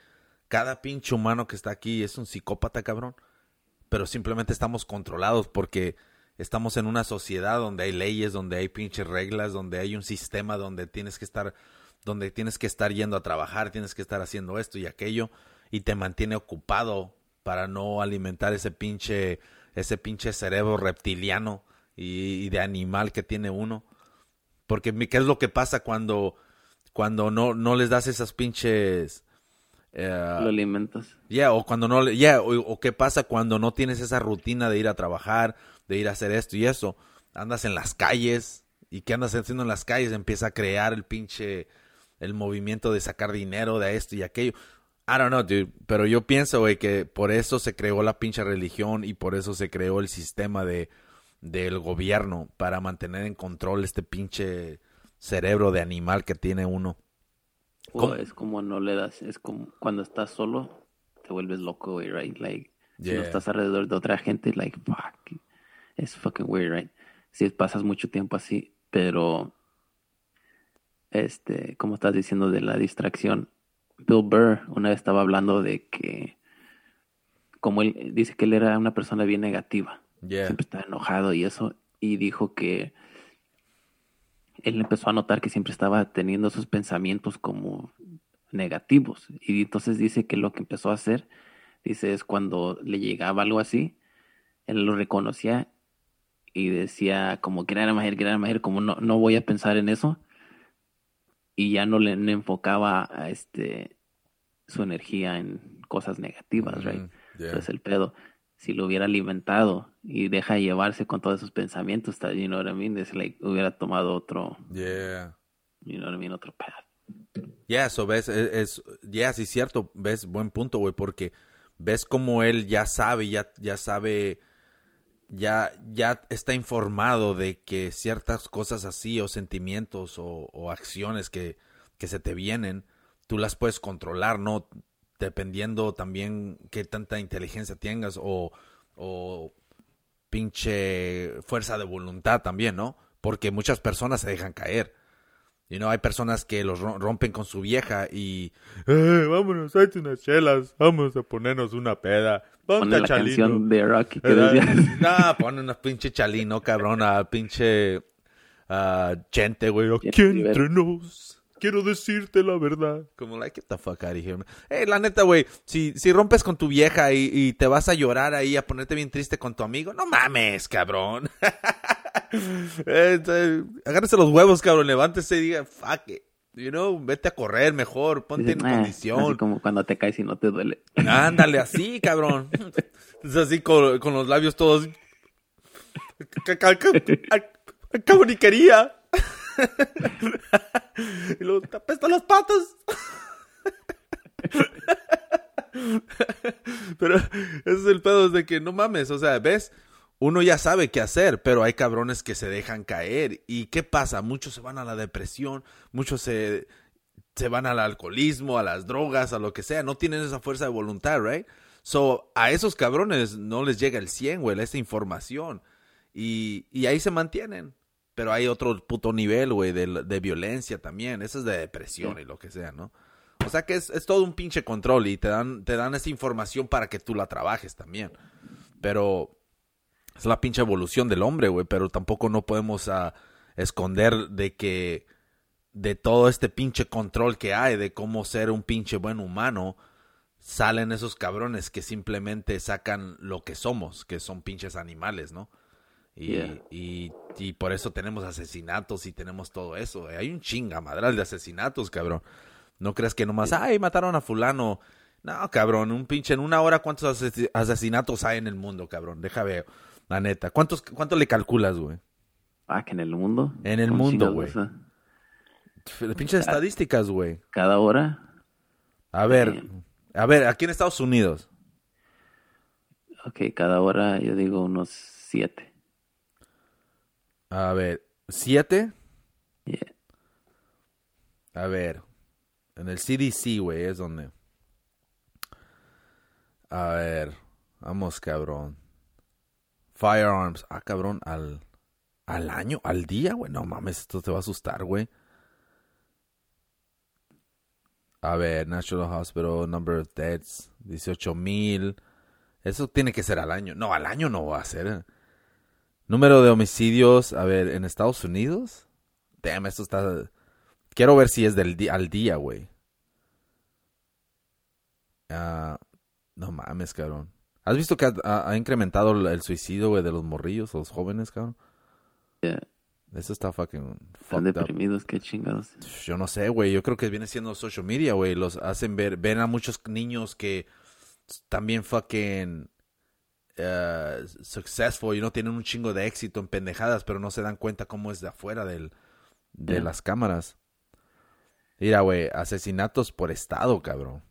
cada pinche humano que está aquí es un psicópata, cabrón. Pero simplemente estamos controlados porque estamos en una sociedad donde hay leyes, donde hay pinches reglas, donde hay un sistema donde tienes que estar, donde tienes que estar yendo a trabajar, tienes que estar haciendo esto y aquello y te mantiene ocupado para no alimentar ese pinche, ese pinche cerebro reptiliano y, y de animal que tiene uno. Porque ¿qué es lo que pasa cuando, cuando no, no les das esas pinches... eh, Lo alimentas. ya, o cuando no, ya, o, o qué pasa cuando no tienes esa rutina de ir a trabajar, de ir a hacer esto y eso. Andas en las calles y qué andas haciendo en las calles, empieza a crear el pinche, el movimiento de sacar dinero de esto y aquello. I don't know, dude, pero yo pienso, güey, que por eso se creó la pinche religión y por eso se creó el sistema de, del gobierno para mantener en control este pinche cerebro de animal que tiene uno. O ¿Cómo? es como no le das, es como cuando estás solo, te vuelves loco, güey, right? Like, si no estás alrededor de otra gente, like, fuck, es fucking weird, right? Si pasas mucho tiempo así, pero, este, como estás diciendo de la distracción, Bill Burr una vez estaba hablando de que, como él dice que él era una persona bien negativa, Yeah. siempre estaba enojado y eso, y dijo que él empezó a notar que siempre estaba teniendo esos pensamientos como negativos. Y entonces dice que lo que empezó a hacer, dice, es cuando le llegaba algo así, él lo reconocía y decía como que era majer, que era majer, como no, no voy a pensar en eso. Y ya no le no enfocaba a este su energía en cosas negativas, right? Mm, yeah. Entonces el pedo, si lo hubiera alimentado y deja llevarse con todos esos pensamientos, you know what I mean? Like, hubiera tomado otro, Yeah. you know what I mean, otro path. Ya, eso ves, es, es- ya, sí, cierto, ves, buen punto, güey, porque ves como él ya sabe, ya, ya sabe, ya, ya está informado de que ciertas cosas así, o sentimientos, o, o acciones que, que se te vienen, tú las puedes controlar, ¿no? Dependiendo también qué tanta inteligencia tengas, o, o pinche fuerza de voluntad también, ¿no? Porque muchas personas se dejan caer. Y no hay personas que los ro- rompen con su vieja y "Eh, vámonos, hazte unas chelas, vamos a ponernos una peda. Ponte la Chalino. canción de Rocky que decía, No, una pinche chalino, cabrón, a pinche ah, gente, güey. Aquí entre nos, quiero decirte la verdad. Como, like, get the fuck out of here, man. Eh, la neta, güey, si, si rompes con tu vieja y, y te vas a llorar ahí, a ponerte bien triste con tu amigo, no mames, cabrón. Eh, eh, agárrese los huevos, cabrón, levántese y diga, fuck it. You know, vete a correr mejor, ponte en "Ah", condición. así como cuando te caes y no te duele. Ándale, así, cabrón. Es así con, con los labios todos. Ca- ca- ca- a- a Caboniquería. Y luego te apestan las patas. Pero ese es el pedo de que no mames, o sea, ves, uno ya sabe qué hacer, pero hay cabrones que se dejan caer. ¿Y qué pasa? Muchos se van a la depresión, muchos se, se van al alcoholismo, a las drogas, a lo que sea. No tienen esa fuerza de voluntad, right? So, a esos cabrones no les llega el 100, güey, esa información. Y, y ahí se mantienen. Pero hay otro puto nivel, güey, de, violencia también. Eso es de depresión y lo que sea, ¿no? O sea que es, es todo un pinche control y te dan, te dan esa información para que tú la trabajes también. Pero es la pinche evolución del hombre, güey. Pero tampoco no podemos ah, esconder de que de todo este pinche control que hay de cómo ser un pinche buen humano, salen esos cabrones que simplemente sacan lo que somos, que son pinches animales, ¿no? Y, Yeah. y, y por eso tenemos asesinatos y tenemos todo eso. Hay un chinga madral de asesinatos, cabrón. No creas que nomás, ay, mataron a fulano. No, cabrón, un pinche en una hora, ¿cuántos ases- asesinatos hay en el mundo, cabrón? Deja ver, la neta. ¿Cuántos, ¿Cuánto le calculas, güey? Ah, que en el mundo. En el mundo, güey. Pinches estadísticas, güey. Cada hora. A ver, a ver, aquí en Estados Unidos. Ok, cada hora yo digo unos siete. A ver, ¿siete? Yeah. A ver, en el CDC, güey, es donde. A ver, vamos, cabrón. Firearms. Ah, cabrón, al, al año, al día, güey. No mames, esto te va a asustar, güey. A ver, National Hospital, number of deaths, 18 mil. Eso tiene que ser al año. No, al año no va a ser. Número de homicidios, a ver, en Estados Unidos. Damn, esto está. Quiero ver si es del día al día, güey. Ah, no mames, cabrón. ¿Has visto que ha, ha incrementado el suicidio, güey, de los morrillos, los jóvenes, cabrón? Yeah. Eso está fucking Están up. deprimidos, qué chingados. Yo no sé, güey. Yo creo que viene siendo social media, güey. Los hacen ver, ven a muchos niños que también fucking eh, successful y no tienen un chingo de éxito en pendejadas, pero no se dan cuenta cómo es de afuera del, de Yeah. las cámaras. Mira, güey, asesinatos por estado, cabrón.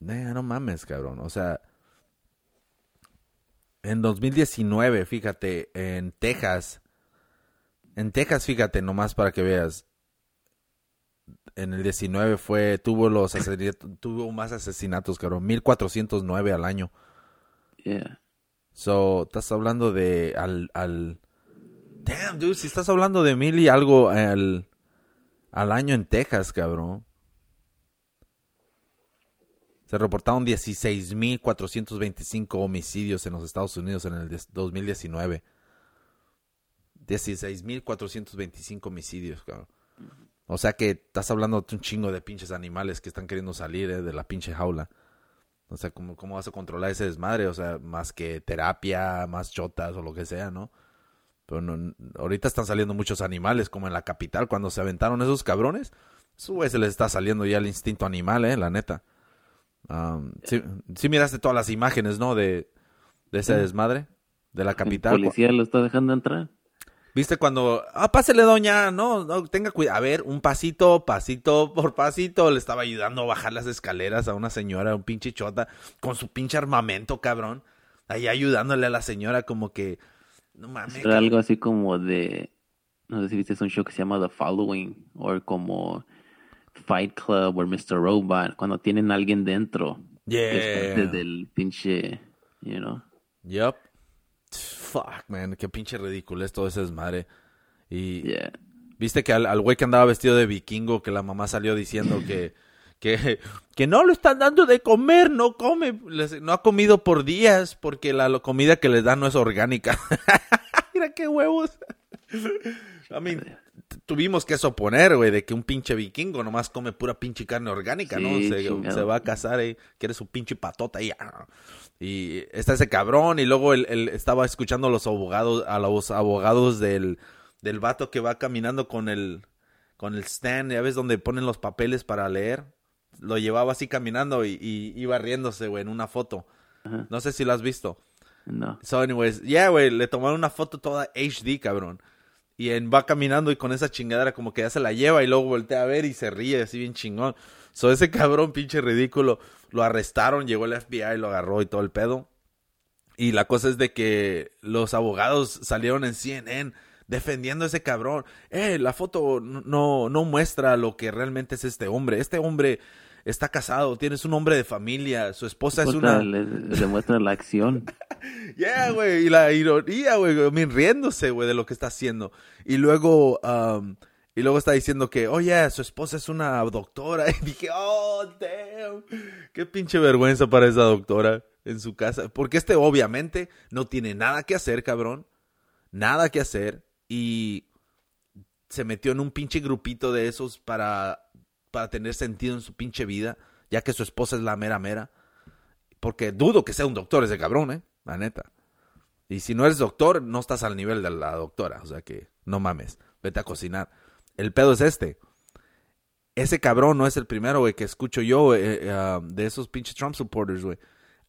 Nah, no mames, cabrón. O sea, en 2019, fíjate, en Texas, en Texas, fíjate, nomás para que veas, en el 19 fue, tuvo los asesinatos, tuvo más asesinatos, cabrón, 1409 al año. Yeah. So, estás hablando de al, al... Damn, dude, si estás hablando de mil y algo al, al año en Texas, cabrón. Se reportaron 16.425 homicidios en los Estados Unidos en el des- 2019. 16.425 homicidios, cabrón. O sea que estás hablando de un chingo de pinches animales que están queriendo salir eh, de la pinche jaula. O sea, ¿cómo, ¿cómo vas a controlar ese desmadre? O sea, más que terapia, más chotas o lo que sea, ¿no? Pero no, ahorita están saliendo muchos animales, como en la capital, cuando se aventaron esos cabrones. Eso, güey, se les está saliendo ya el instinto animal, ¿eh? La neta. Am, sí, sí miraste todas las imágenes, ¿no? De, de ese Sí. desmadre, de la El capital. policía lo está dejando entrar. ¿Viste cuando, ah, pásele doña, no, no, tenga cuidado, a ver, un pasito, pasito por pasito, le estaba ayudando a bajar las escaleras a una señora, un pinche chota, con su pinche armamento, cabrón, ahí ayudándole a la señora como que, no mames, Era algo así como de. No sé si viste es un show que se llama The Following. O como Fight Club o Mr. Robot. Cuando tienen a alguien dentro. Que es parte yeah, del pinche. You know. yep, fuck, man, qué pinche ridículo es todo ese desmadre, y, Yeah. Viste que al, al güey que andaba vestido de vikingo, que la mamá salió diciendo que, que, que no lo están dando de comer, no come, les- no ha comido por días porque la comida que les dan no es orgánica. Mira qué huevos. I mean, tuvimos que suponer, güey, de que un pinche vikingo nomás come pura pinche carne orgánica, ¿no? Se, va a casar y quiere su pinche patota y ah. Y está ese cabrón y luego él, él estaba escuchando a los abogados, a los abogados del, del vato que va caminando con el, con el stand, ya ves donde ponen los papeles para leer. Lo llevaba así caminando y, y iba riéndose, güey, en una foto. Ajá. No sé si lo has visto. No. So, anyways, yeah, güey, le tomaron una foto toda HD, cabrón. Y va caminando y con esa chingadera como que ya se la lleva y luego voltea a ver y se ríe así bien chingón. So, ese cabrón pinche ridículo, lo arrestaron, llegó el FBI, lo agarró y todo el pedo. Y la cosa es de que los abogados salieron en CNN defendiendo a ese cabrón. Eh, la foto no, no muestra lo que realmente es este hombre. Este hombre está casado, tienes un hombre de familia, su esposa es una... le, le demuestra la acción. Yeah, güey, y la ironía, güey, riéndose, güey, de lo que está haciendo. Y luego, um, y luego está diciendo que, oye, su esposa es una doctora. Y dije, oh, damn, qué pinche vergüenza para esa doctora en su casa. Porque este obviamente no tiene nada que hacer, cabrón. Nada que hacer. Y se metió en un pinche grupito de esos para, para tener sentido en su pinche vida, ya que su esposa es la mera mera. Porque dudo que sea un doctor ese cabrón, ¿eh? La neta. Y si no eres doctor, no estás al nivel de la doctora. O sea que no mames. Vete a cocinar. El pedo es este. Ese cabrón no es el primero, güey, que escucho yo eh, eh, ah, de esos pinches Trump supporters, güey.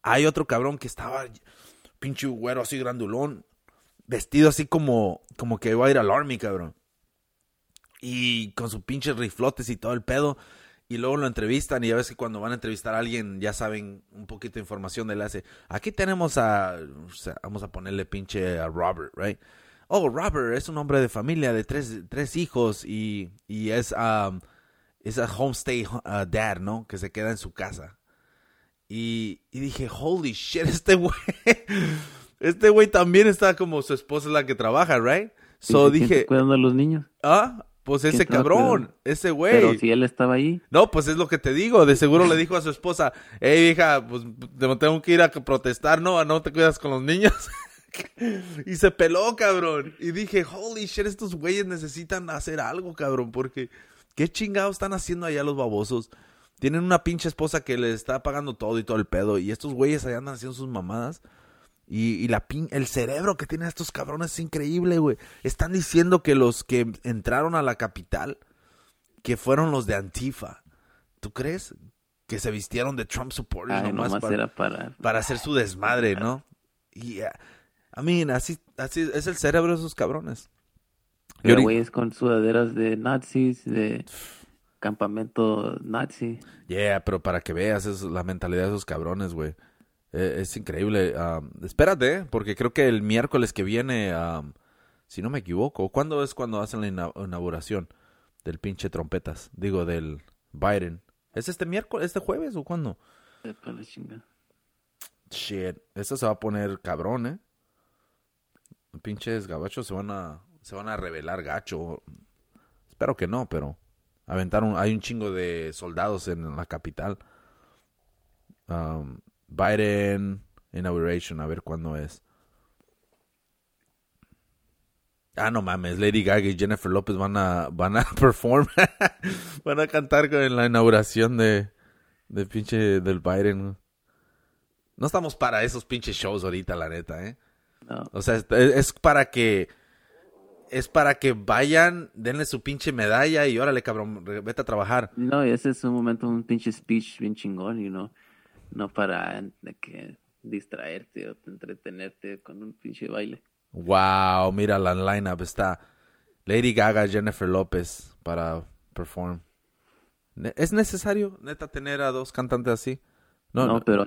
Hay otro cabrón que estaba pinche güero así grandulón, vestido así como, como que iba a ir al army, cabrón. Y con sus pinches riflotes y todo el pedo. Y luego lo entrevistan y ya ves que cuando van a entrevistar a alguien ya saben un poquito de información de él. Hace, aquí tenemos a, o sea, vamos a ponerle pinche a Robert, right? Oh, Robert es un hombre de familia de tres, tres hijos y, y es, um, es a homestay uh, dad, ¿no? Que se queda en su casa. Y, y dije, holy shit, este güey, este güey también está como su esposa es la que trabaja, right? So ¿Y quién dije, cuidando a los niños. ah, pues ese cabrón, ese güey. Pero si él estaba ahí. No, pues es lo que te digo. De seguro le dijo a su esposa, hey, hija, pues te- tengo que ir a protestar, ¿no? ¿No te cuidas con los niños? y se peló, cabrón. Y dije, holy shit, estos güeyes necesitan hacer algo, cabrón, porque ¿qué chingados están haciendo allá los babosos? Tienen una pinche esposa que les está pagando todo y todo el pedo. Y estos güeyes allá andan haciendo sus mamadas. Y, y la pin- el cerebro que tienen estos cabrones es increíble, güey. Están diciendo que los que entraron a la capital que fueron los de Antifa. ¿Tú crees? Que se vistieron de Trump supporters Ay, nomás, nomás para, era para. para hacer su desmadre, ¿no? Y, uh, I mean, así, así es el cerebro de esos cabrones. Pero güeyes con sudaderas de nazis, de campamento nazi. Yeah, pero para que veas es la mentalidad de esos cabrones, güey. Eh, es increíble. Um, espérate, ¿eh? porque creo que el miércoles que viene, um, si no me equivoco, ¿cuándo es cuando hacen la ina- inauguración del pinche trompetas? Digo, del Biden. ¿Es este miércoles, este jueves o cuándo? Shit, esto se va a poner cabrón, ¿eh? Pinches gabachos se van a se van a revelar gacho. Espero que no, pero aventaron hay un chingo de soldados en la capital. Um, Biden inauguration, a ver cuándo es. Ah, no mames, Lady Gaga y Jennifer López van a van a perform, van a cantar en la inauguración de de pinche del Biden. No estamos para esos pinches shows ahorita, la neta, ¿eh? No. O sea, es, es para que. Es para que vayan, denle su pinche medalla y órale, cabrón, vete a trabajar. No, ese es un momento, un pinche speech bien chingón, you know. No para que distraerte o entretenerte con un pinche baile. Wow, mira la lineup está Lady Gaga, Jennifer López para perform. ¿Es necesario, neta, tener a dos cantantes así? No, No, no. pero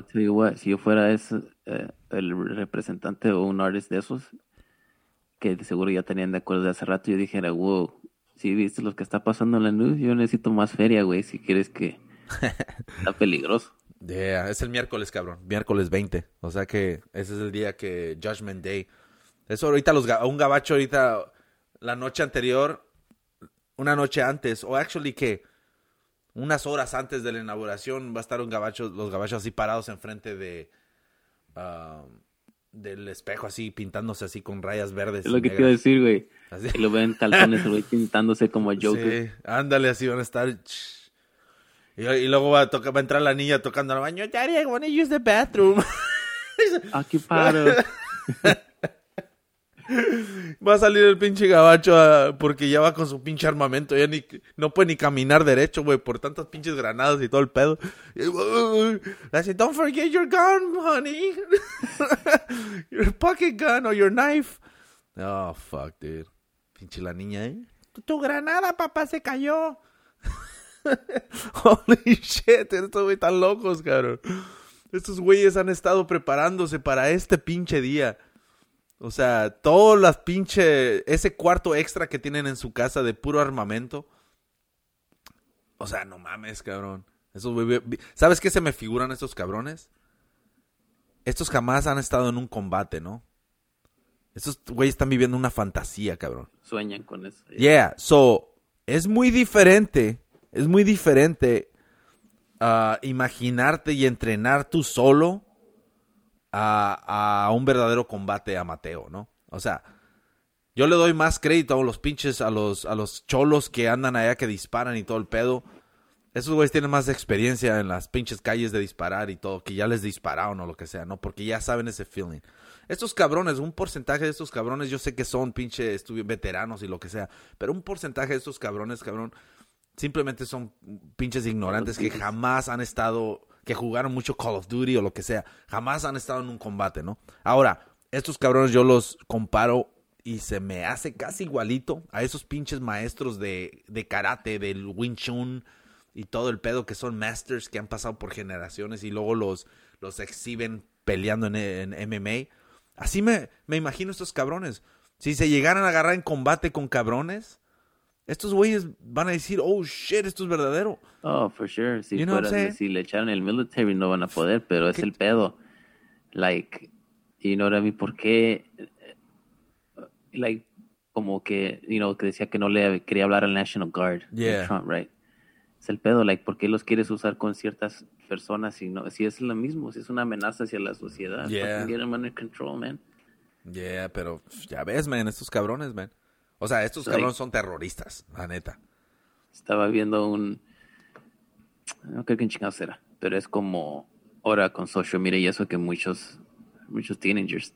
si yo fuera ese, eh, el representante o un artist de esos, que de seguro ya tenían de acuerdo de hace rato, yo dijera, wow, si viste lo que está pasando en la news, yo necesito más feria, güey, si quieres que... Está peligroso. Yeah, es el miércoles, cabrón. Miércoles 20. O sea que ese es el día que Judgment Day. Eso ahorita los un gabacho ahorita la noche anterior, una noche antes, o actually que unas horas antes de la inauguración va a estar un gabacho, los gabachos así parados enfrente de ah, del espejo así pintándose así con rayas verdes. Es lo que negras. decir, güey. Así. Lo ven calzones, el güey pintándose como Joker. Sí, ándale, así van a estar. Y, y luego va a, tocar, va a entrar la niña tocando al baño. Daddy, I wanna use the bathroom. Ocupado. Va a salir el pinche gabacho ah, porque ya va con su pinche armamento. Ya ni, no puede ni caminar derecho, güey, por tantas pinches granadas y todo el pedo. Y, uh, hace, don't forget your gun, honey. your pocket gun or your knife. Oh, fuck, dude. Pinche la niña, ¿eh? Tu, tu granada, papá, se cayó. Holy shit, estos güeyes están locos, cabrón. Estos güeyes han estado preparándose para este pinche día. O sea, todas las pinche. Ese cuarto extra que tienen en su casa de puro armamento. O sea, no mames, cabrón. Esos güey- ¿Sabes qué se me figuran estos cabrones? Estos jamás han estado en un combate, ¿no? Estos güeyes están viviendo una fantasía, cabrón. Sueñan con eso. Yeah, so es muy diferente, es muy diferente ah, imaginarte y entrenar tú solo a, a un verdadero combate a Mateo, ¿no? O sea, yo le doy más crédito a los pinches, a los, a los cholos que andan allá que disparan y todo el pedo. Esos güeyes tienen más experiencia en las pinches calles de disparar y todo, que ya les dispararon o lo que sea, ¿no? Porque ya saben ese feeling. Estos cabrones, un porcentaje de estos cabrones, yo sé que son pinches estu- veteranos y lo que sea, pero un porcentaje de estos cabrones, cabrón, simplemente son pinches ignorantes que jamás han estado, que jugaron mucho Call of Duty o lo que sea, jamás han estado en un combate, ¿no? Ahora, estos cabrones yo los comparo y se me hace casi igualito a esos pinches maestros de, de karate, del Wing Chun y todo el pedo que son masters que han pasado por generaciones y luego los, los exhiben peleando en, en MMA. Así me, me imagino estos cabrones. Si se llegaran a agarrar en combate con cabrones, estos güeyes van a decir, oh shit, esto es verdadero. Oh, for sure. Si, You know si le echaran el military no van a poder, pero es el pedo. Like, you know what I mean? ¿Por qué? eh, Like, como que, you know, que decía que no le quería hablar al National Guard. Yeah. Trump, right? Es el pedo, like, ¿por qué los quieres usar con ciertas personas si no, si es lo mismo, si es una amenaza hacia la sociedad? Yeah. Get them under control, man. Yeah, pero ya ves, man, estos cabrones, man. O sea, estos cabrones son terroristas, la neta. Estaba viendo un. No creo que en chingados era, pero es como ahora con social media y eso que muchos, muchos teenagers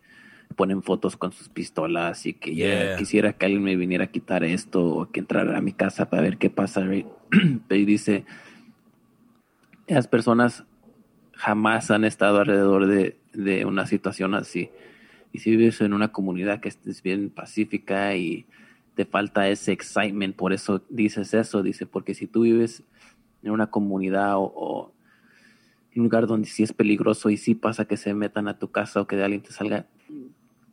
ponen fotos con sus pistolas y que ya quisiera que alguien me viniera a quitar esto o que entrara a mi casa para ver qué pasa. y dice, esas personas jamás han estado alrededor de, de una situación así. Y si vives en una comunidad que es bien pacífica y te falta ese excitement, por eso dices eso, dice, porque si tú vives en una comunidad o, o en un lugar donde sí es peligroso y sí pasa que se metan a tu casa o que de alguien te salga,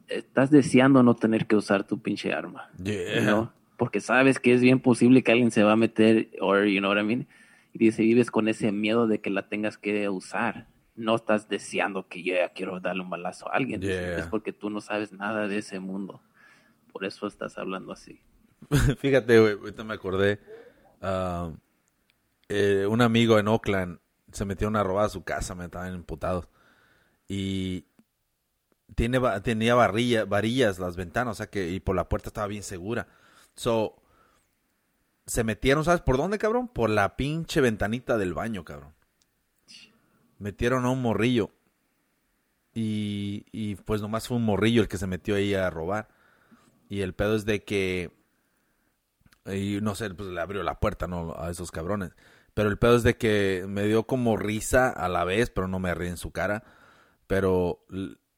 estás deseando no tener que usar tu pinche arma. Yeah. know? Porque sabes que es bien posible que alguien se va a meter, or you know what I mean? Y dice, vives con ese miedo de que la tengas que usar. No estás deseando que yo ya quiero darle un balazo a alguien. Yeah. Es porque tú no sabes nada de ese mundo. Por eso estás hablando así. Fíjate, güey, ahorita me acordé. ah, eh, un amigo en Oakland se metió una robada a su casa, me estaban emputados. Y tiene, tenía varilla, varillas las ventanas, o sea que, y por la puerta estaba bien segura. So, se metieron, ¿sabes por dónde, cabrón? Por la pinche ventanita del baño, cabrón. Metieron a un morrillo. Y, y pues nomás fue un morrillo el que se metió ahí a robar. Y el pedo es de que y no sé, pues le abrió la puerta, ¿no? A esos cabrones. Pero el pedo es de que me dio como risa a la vez, pero no me reí en su cara. Pero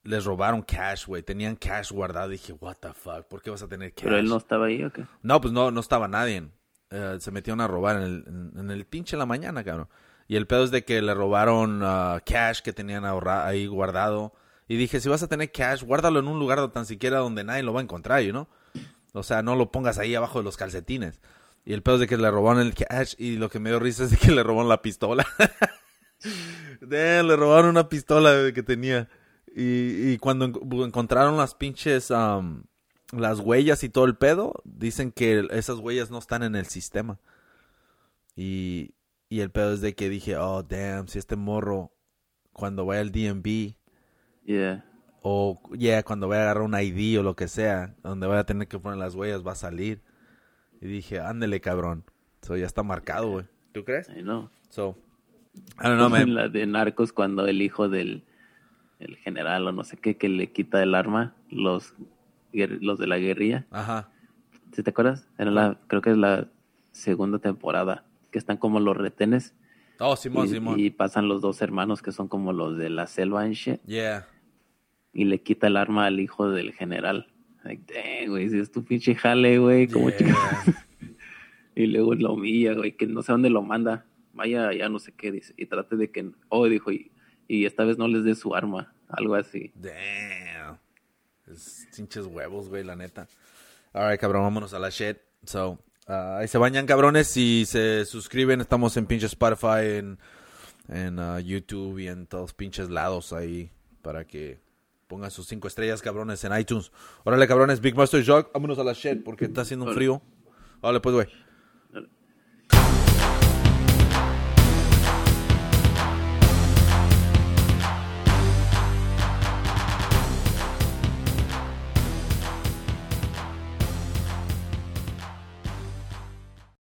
les robaron cash, güey. Tenían cash guardado. dije, what the fuck, ¿por qué vas a tener cash? Pero él no estaba ahí, ¿o qué? No, pues no, no estaba nadie. Eh, se metieron a robar en el, en, en el pinche en la mañana, cabrón. Y el pedo es de que le robaron ah, cash que tenían ahorra ahí guardado. Y dije, si vas a tener cash, guárdalo en un lugar tan siquiera donde nadie lo va a encontrar, ¿you know? O sea, no lo pongas ahí abajo de los calcetines. Y el pedo es de que le robaron el cash y lo que me dio risa es de que le robaron la pistola. Damn, le robaron una pistola que tenía. Y, y cuando en- encontraron las pinches, las huellas y todo el pedo, dicen que esas huellas no están en el sistema. Y, y el pedo es de que dije, oh, damn, si este morro, cuando vaya al DMV, Yeah. o ya cuando vaya a agarrar un ID o lo que sea, donde vaya a tener que poner las huellas, va a salir. Y dije, ándele, cabrón. So, ya está marcado, güey. ¿Tú crees? I know. So, I don't know, man. la de Narcos cuando el hijo del el general o no sé qué que le quita el arma los los de la guerrilla Ajá. ¿sí te acuerdas? Era la creo que es la segunda temporada que están como los retenes Oh, Simón, y, Simón. y pasan los dos hermanos que son como los de la selva en shit Yeah. Y le quita el arma al hijo del general like dang güey si es tu pinche jale güey como Yeah. chica- y luego lo humilla güey que no sé dónde lo manda vaya ya no sé qué dice y trate de que oh dijo y, y esta vez no les dé su arma algo así Damn. Es pinches huevos, güey, la neta. Alright, cabrón, vámonos a la shit. So, uh, ahí se bañan, cabrones. Si se suscriben, estamos en pinche Spotify, en, en uh, YouTube y en todos pinches lados ahí para que pongan sus cinco estrellas, cabrones, en iTunes. Órale, cabrones, Big Master Jog, vámonos a la shit porque está haciendo un frío. Órale, pues, güey.